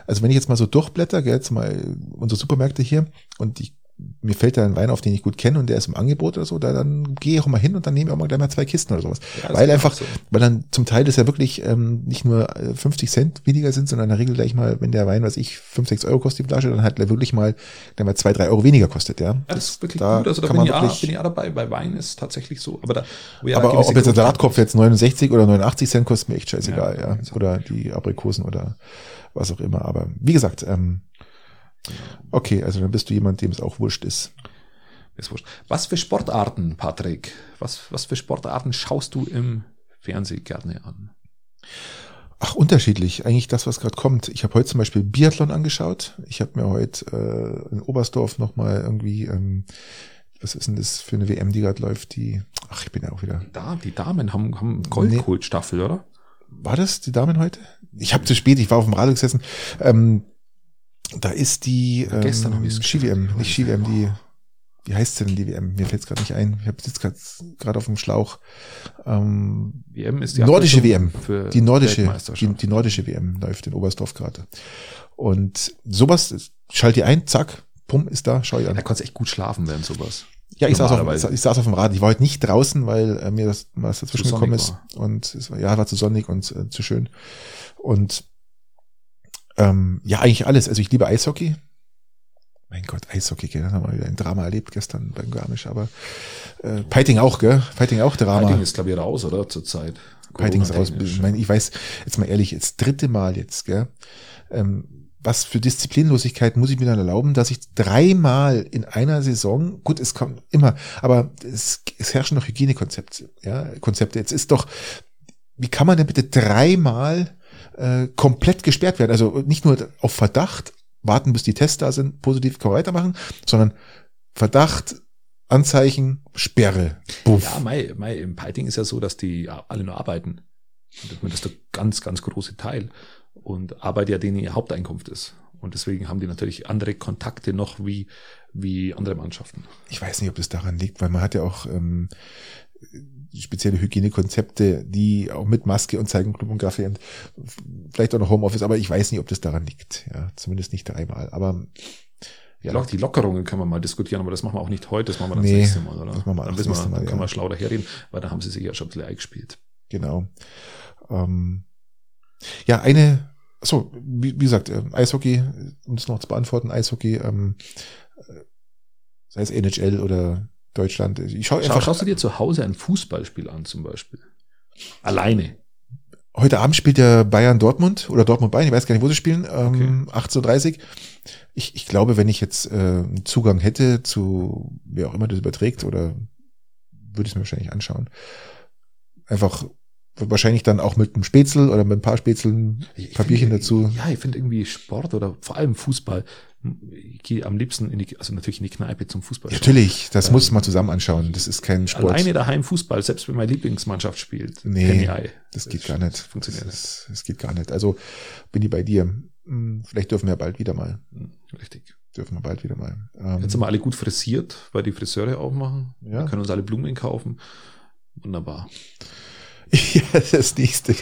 Also wenn ich jetzt mal so durchblätter, jetzt mal unsere Supermärkte hier und ich, mir fällt da ein Wein auf, den ich gut kenne und der ist im Angebot oder so, da dann gehe ich auch mal hin und dann nehme ich auch mal gleich mal zwei Kisten oder sowas. Ja, das weil einfach, auch so. weil dann zum Teil das ja wirklich ähm, nicht nur äh, 50 Cent weniger sind, sondern in der Regel gleich mal, wenn der Wein, was ich, 5, 6 Euro kostet die Flasche, dann halt wirklich mal, dann mal 2, 3 Euro weniger kostet, ja. Ja, das ist wirklich da gut. Also da kann bin man ich, auch, wirklich- bin ich auch dabei. Bei Wein ist tatsächlich so. Aber da, wo ja Aber gewisse ob jetzt der Salatkopf jetzt 69 oder 89 Cent kostet, mir echt scheißegal, Ja, ja. also- Oder die Aprikosen oder was auch immer. Aber wie gesagt, ähm, okay, also dann bist du jemand, dem es auch wurscht ist. Ist wurscht. Was für Sportarten, Patrick? Was, was für Sportarten schaust du im Fernsehen gerne an? Ach, unterschiedlich. Eigentlich das, was gerade kommt. Ich habe heute zum Beispiel Biathlon angeschaut. Ich habe mir heute äh, in Oberstdorf nochmal irgendwie, ähm, was ist denn das für eine WM, die gerade läuft? Die, ach, ich bin ja auch wieder. Da, die Damen haben, haben Goldkult-Staffel, oder? War das die Damen heute? Ich habe zu spät, ich war auf dem Radio gesessen. Ähm, da ist die ähm, Gestern. Ski-WM, nicht Ski-WM, die, wie heißt denn die WM? Mir fällt es gerade nicht ein. Ich habe jetzt gerade auf dem Schlauch. Ähm, WM ist die nordische WM. Für die nordische, die, die nordische WM läuft in Oberstdorf gerade. Und sowas, schalt ihr ein, zack, pum, ist da, schau ich da an. kannst du echt gut schlafen während sowas. Ja, ich saß, auf, ich saß auf dem Rad. Ich war heute nicht draußen, weil äh, mir das was dazwischen gekommen ist. Und es war, ja, war zu sonnig und äh, zu schön. Und ähm, ja, eigentlich alles. Also ich liebe Eishockey. Mein Gott, Eishockey, gell? Haben wir wieder ein Drama erlebt gestern beim Garmisch, aber äh, Piting auch, gell? Piting auch Drama. Piting ist, glaube ich, raus, oder? Zurzeit. Piting ist raus. Ich, meine, ich weiß, jetzt mal ehrlich, jetzt dritte Mal jetzt, gell? Ähm, was für Disziplinlosigkeit muss ich mir dann erlauben, dass ich dreimal in einer Saison, gut, es kommt immer, aber es, es herrschen noch Hygienekonzepte, ja, Konzepte. Jetzt ist doch, wie kann man denn bitte dreimal äh, komplett gesperrt werden? Also nicht nur auf Verdacht, warten bis die Tests da sind, positiv kann man weitermachen, sondern Verdacht, Anzeichen, Sperre. Buff. Ja, Mai, Mai, im Piting ist ja so, dass die alle nur arbeiten. Und das ist der ganz, ganz große Teil. Und Arbeit ja denen ihr Haupteinkunft ist. Und deswegen haben die natürlich andere Kontakte noch wie, wie andere Mannschaften. Ich weiß nicht, ob das daran liegt, weil man hat ja auch ähm, spezielle Hygienekonzepte, die auch mit Maske und Zeigenclub und Kaffee und vielleicht auch noch Homeoffice, aber ich weiß nicht, ob das daran liegt. Ja, zumindest nicht dreimal. Aber Ja. Die Lockerungen können wir mal diskutieren, aber das machen wir auch nicht heute, das machen wir dann Nee, das nächste Mal, oder? das machen wir dann wissen wir, Mal, dann können ja. wir schlau daherreden, weil da haben sie sich ja schon ein bisschen eingespielt. genau. Ähm, ja, eine, so wie, wie gesagt, ähm, Eishockey, um das noch zu beantworten, Eishockey, ähm, äh, sei es NHL oder Deutschland. Ich schaue Schau, einfach, schaust du dir zu Hause ein Fußballspiel an, zum Beispiel? Alleine. Heute Abend spielt der Bayern Dortmund oder Dortmund Bayern, ich weiß gar nicht, wo sie spielen, ähm, 18.30 Ich, ich glaube, wenn ich jetzt äh, einen Zugang hätte zu wer auch immer das überträgt, oder würde ich es mir wahrscheinlich anschauen. Einfach wahrscheinlich dann auch mit einem Spätzl oder mit ein paar Spätzlen, Ich Papierchen finde- dazu. Ja, ich finde irgendwie Sport oder vor allem Fußball. Ich gehe am liebsten in die, also natürlich in die Kneipe zum Fußball. Ja, natürlich, das muss man zusammen anschauen. Das ist kein Sport. Alleine daheim Fußball, selbst wenn meine Lieblingsmannschaft spielt. Nee, das geht gar nicht. Funktioniert. Das, das geht gar nicht. Also bin ich bei dir. Hm, Vielleicht dürfen wir bald wieder mal. Hm, Richtig. Dürfen wir bald wieder mal. Ähm, Jetzt sind wir alle gut frisiert, weil die Friseure aufmachen. Ja. Wir können uns alle Blumen kaufen. Wunderbar. ja, das nächste.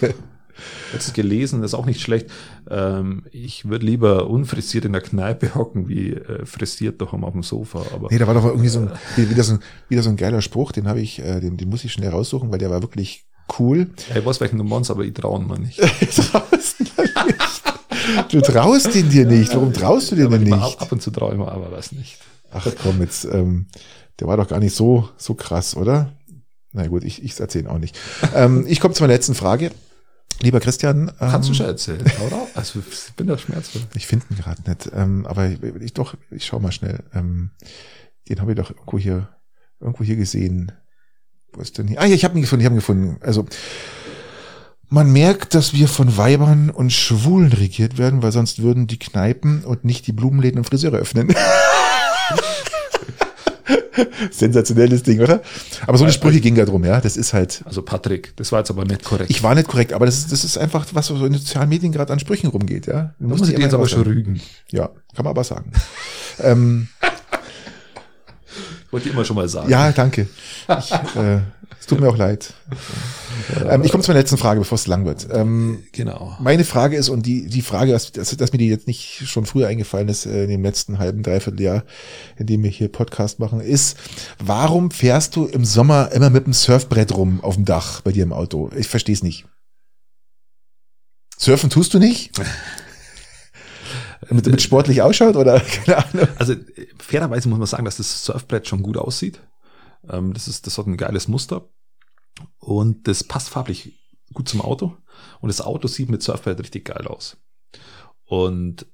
Jetzt gelesen, das ist auch nicht schlecht. Ähm, ich würde lieber unfrisiert in der Kneipe hocken, wie äh, frisiert daheim auf dem Sofa. Aber Nee, da war doch irgendwie so ein, wieder so ein, wieder so ein geiler Spruch, den habe ich, äh, den, den muss ich schnell raussuchen, weil der war wirklich cool. ich weiß, welchen du meinst, aber ich traue mir nicht. Du traust ihn dir nicht. Warum traust du dir aber denn nicht? Ab, ab und zu traue ich mir, aber was nicht. Ach komm, jetzt, ähm, der war doch gar nicht so, so krass, oder? Na gut, ich, ich erzähle auch nicht. ähm, ich komme zu meiner letzten Frage. Lieber Christian. Ähm, Kannst du schon erzählen, oder? Also ich bin da schmerzvoll. Ich finde ihn gerade nicht. Ähm, aber ich, ich doch, ich schau mal schnell. Ähm, den habe ich doch irgendwo hier, irgendwo hier gesehen. Wo ist denn hier? Ah ja, ich habe ihn gefunden, ich habe ihn gefunden. Also man merkt, dass wir von Weibern und Schwulen regiert werden, weil sonst würden die Kneipen und nicht die Blumenläden und Friseure öffnen. Sensationelles Ding, oder? Aber so eine Sprüche ging da drum, ja. Das ist halt. Also Patrick, das war jetzt aber nicht korrekt. Ich war nicht korrekt, aber das ist, das ist einfach, was so in den sozialen Medien gerade an Sprüchen rumgeht, ja. muss ich dir jetzt aber schon rügen. Ja, kann man aber sagen. ähm, Wollte ich immer schon mal sagen. ja, danke. Ich, äh, tut mir auch leid. Ähm, ich komme zu meiner letzten Frage, bevor es lang wird. Ähm, Genau. meine Frage ist, und die, die Frage, dass, dass, dass mir die jetzt nicht schon früher eingefallen ist, äh, in dem letzten halben, dreiviertel Jahr, in dem wir hier Podcast machen, ist, warum fährst du im Sommer immer mit dem Surfbrett rum auf dem Dach bei dir im Auto? Ich verstehe es nicht. Surfen tust du nicht? damit, damit sportlich ausschaut oder keine Ahnung? Also fairerweise muss man sagen, dass das Surfbrett schon gut aussieht. Ähm, das, ist, das hat ein geiles Muster und das passt farblich gut zum Auto. Und das Auto sieht mit Surfbrett richtig geil aus. Und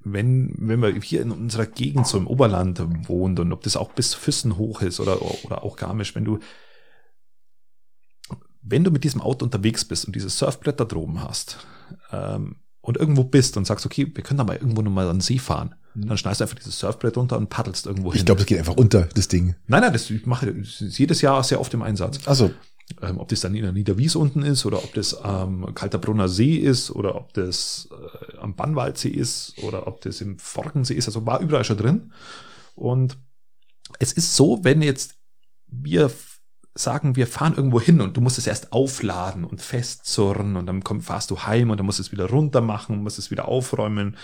wenn, wenn man hier in unserer Gegend so im Oberland wohnt und ob das auch bis Füssen hoch ist oder, oder auch Garmisch, wenn du, wenn du mit diesem Auto unterwegs bist und dieses Surfbrett da droben hast, ähm, und irgendwo bist und sagst, okay, wir können da mal irgendwo nochmal an den See fahren, dann schneidest du einfach dieses Surfbrett runter und paddelst irgendwo hin. Ich glaube, das geht einfach unter, das Ding. nein, nein, das ich mache das ist jedes Jahr sehr oft im Einsatz. Also, Ähm, ob das dann in der Niederwies unten ist oder ob das am Kalterbrunner See ist oder ob das äh, am Bannwaldsee ist oder ob das im Forkensee ist. Also war überall schon drin. Und es ist so, wenn jetzt wir sagen, wir fahren irgendwo hin und du musst es erst aufladen und festzurren und dann komm, fahrst du heim und dann musst du es wieder runter machen, musst es wieder aufräumen.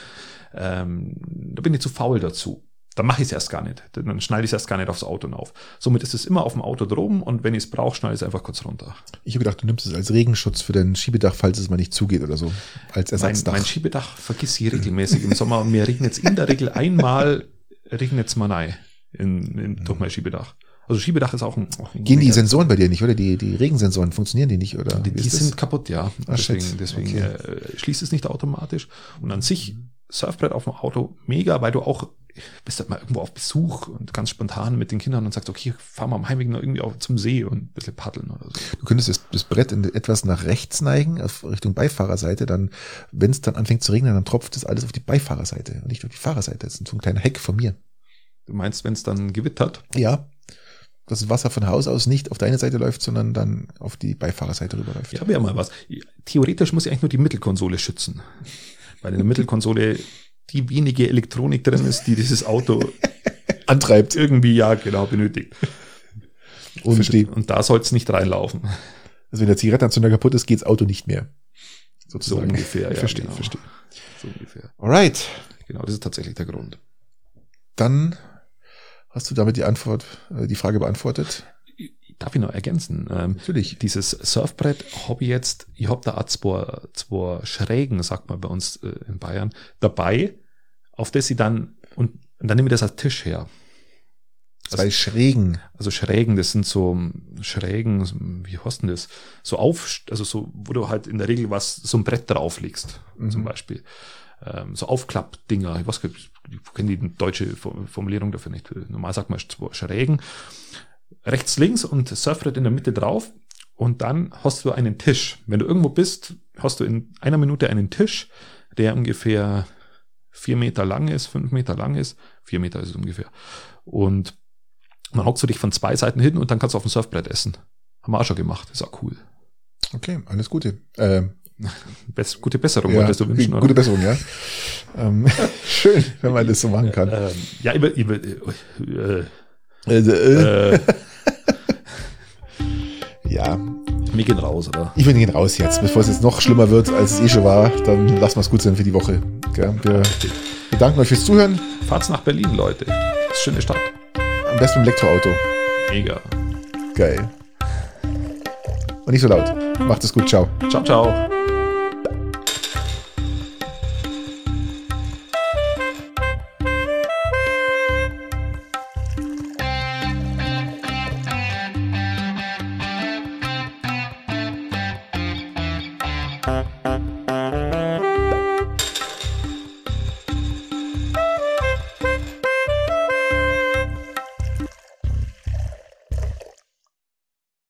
Ähm, da bin ich zu faul dazu. dann mache ich es erst gar nicht. Dann schneide ich es erst gar nicht aufs Auto auf. Somit ist es immer auf dem Auto droben und wenn ich es brauche, schneide ich es einfach kurz runter. Ich habe gedacht, du nimmst es als Regenschutz für dein Schiebedach, falls es mal nicht zugeht oder so. Als Mein, Ersatzdach. mein Schiebedach vergiss ich regelmäßig im Sommer und mir regnet es in der Regel einmal, regnet es mal rein in, in, durch mein Schiebedach. Also Schiebedach ist auch ein... Ein Gehen die Sensoren bei dir nicht, oder? Die, die Regensensoren, funktionieren die nicht, oder? Die, die sind kaputt, ja. Ah, deswegen deswegen Okay. äh, schließt es nicht automatisch. Und an sich, Surfbrett auf dem Auto, mega, weil du auch bist halt mal irgendwo auf Besuch und ganz spontan mit den Kindern und sagst, okay, fahr mal am Heimweg noch irgendwie auch zum See und ein bisschen paddeln oder so. Du könntest das, das Brett in, etwas nach rechts neigen, auf Richtung Beifahrerseite, dann, wenn es dann anfängt zu regnen, dann tropft das alles auf die Beifahrerseite und nicht auf die Fahrerseite. Das ist so ein kleiner Heck von mir. Du meinst, wenn es dann gewittert? Ja. Dass das Wasser von Haus aus nicht auf deine Seite läuft, sondern dann auf die Beifahrerseite rüberläuft. Ich habe ja mal was. Theoretisch muss ich eigentlich nur die Mittelkonsole schützen. Weil in der Mittelkonsole die wenige Elektronik drin ist, die dieses Auto Antreibt. irgendwie ja genau benötigt. Und, Verstehe. Und da soll es nicht reinlaufen. also wenn der Zigarettenanzünder kaputt ist, geht's Auto nicht mehr. So Sozusagen. ungefähr. Ich verstehe, genau. verstehe. So ungefähr. Alright. Genau, das ist tatsächlich der Grund. Dann hast du damit die Antwort, äh, die Frage beantwortet. Darf ich noch ergänzen? Ähm, Natürlich. dieses Surfbrett habe ich jetzt, ich habe da auch zwei, zwei Schrägen, sagt man bei uns äh, in Bayern, dabei, auf das ich dann, und, und dann nehme ich das als Tisch her. Zwei Schrägen. Also Schrägen, das sind so Schrägen, wie heißt denn das? So auf, also so, wo du halt in der Regel was, so ein Brett drauflegst, Mhm. zum Beispiel. Ähm, so Aufklappdinger, ich weiß gar nicht, ich kenne die deutsche Form- Formulierung dafür nicht. Normal sagt man zwei Schrägen. Rechts, links und Surfbrett in der Mitte drauf. Und dann hast du einen Tisch. Wenn du irgendwo bist, hast du in einer Minute einen Tisch, der ungefähr vier Meter lang ist, fünf Meter lang ist. Vier Meter ist es ungefähr. Und dann hockst du dich von zwei Seiten hin und dann kannst du auf dem Surfbrett essen. Haben wir auch schon gemacht. Ist auch cool. Okay, alles Gute. Ähm, Best, gute Besserung ja, wolltest du wünschen, gute Besserung, ja. ähm, schön, wenn man das so machen kann. Ähm, ja, über, über, äh, Also, äh, äh, ja, wir gehen raus, oder? ich will gehen raus jetzt, bevor es jetzt noch schlimmer wird, als es eh schon war. Dann lassen wir es gut sein für die Woche. Gell? Wir bedanken euch fürs Zuhören. Fahrt's nach Berlin, Leute. Das ist eine schöne Stadt. Am besten mit dem Elektroauto. Mega. Geil. Und nicht so laut. Macht es gut. Ciao. Ciao, ciao.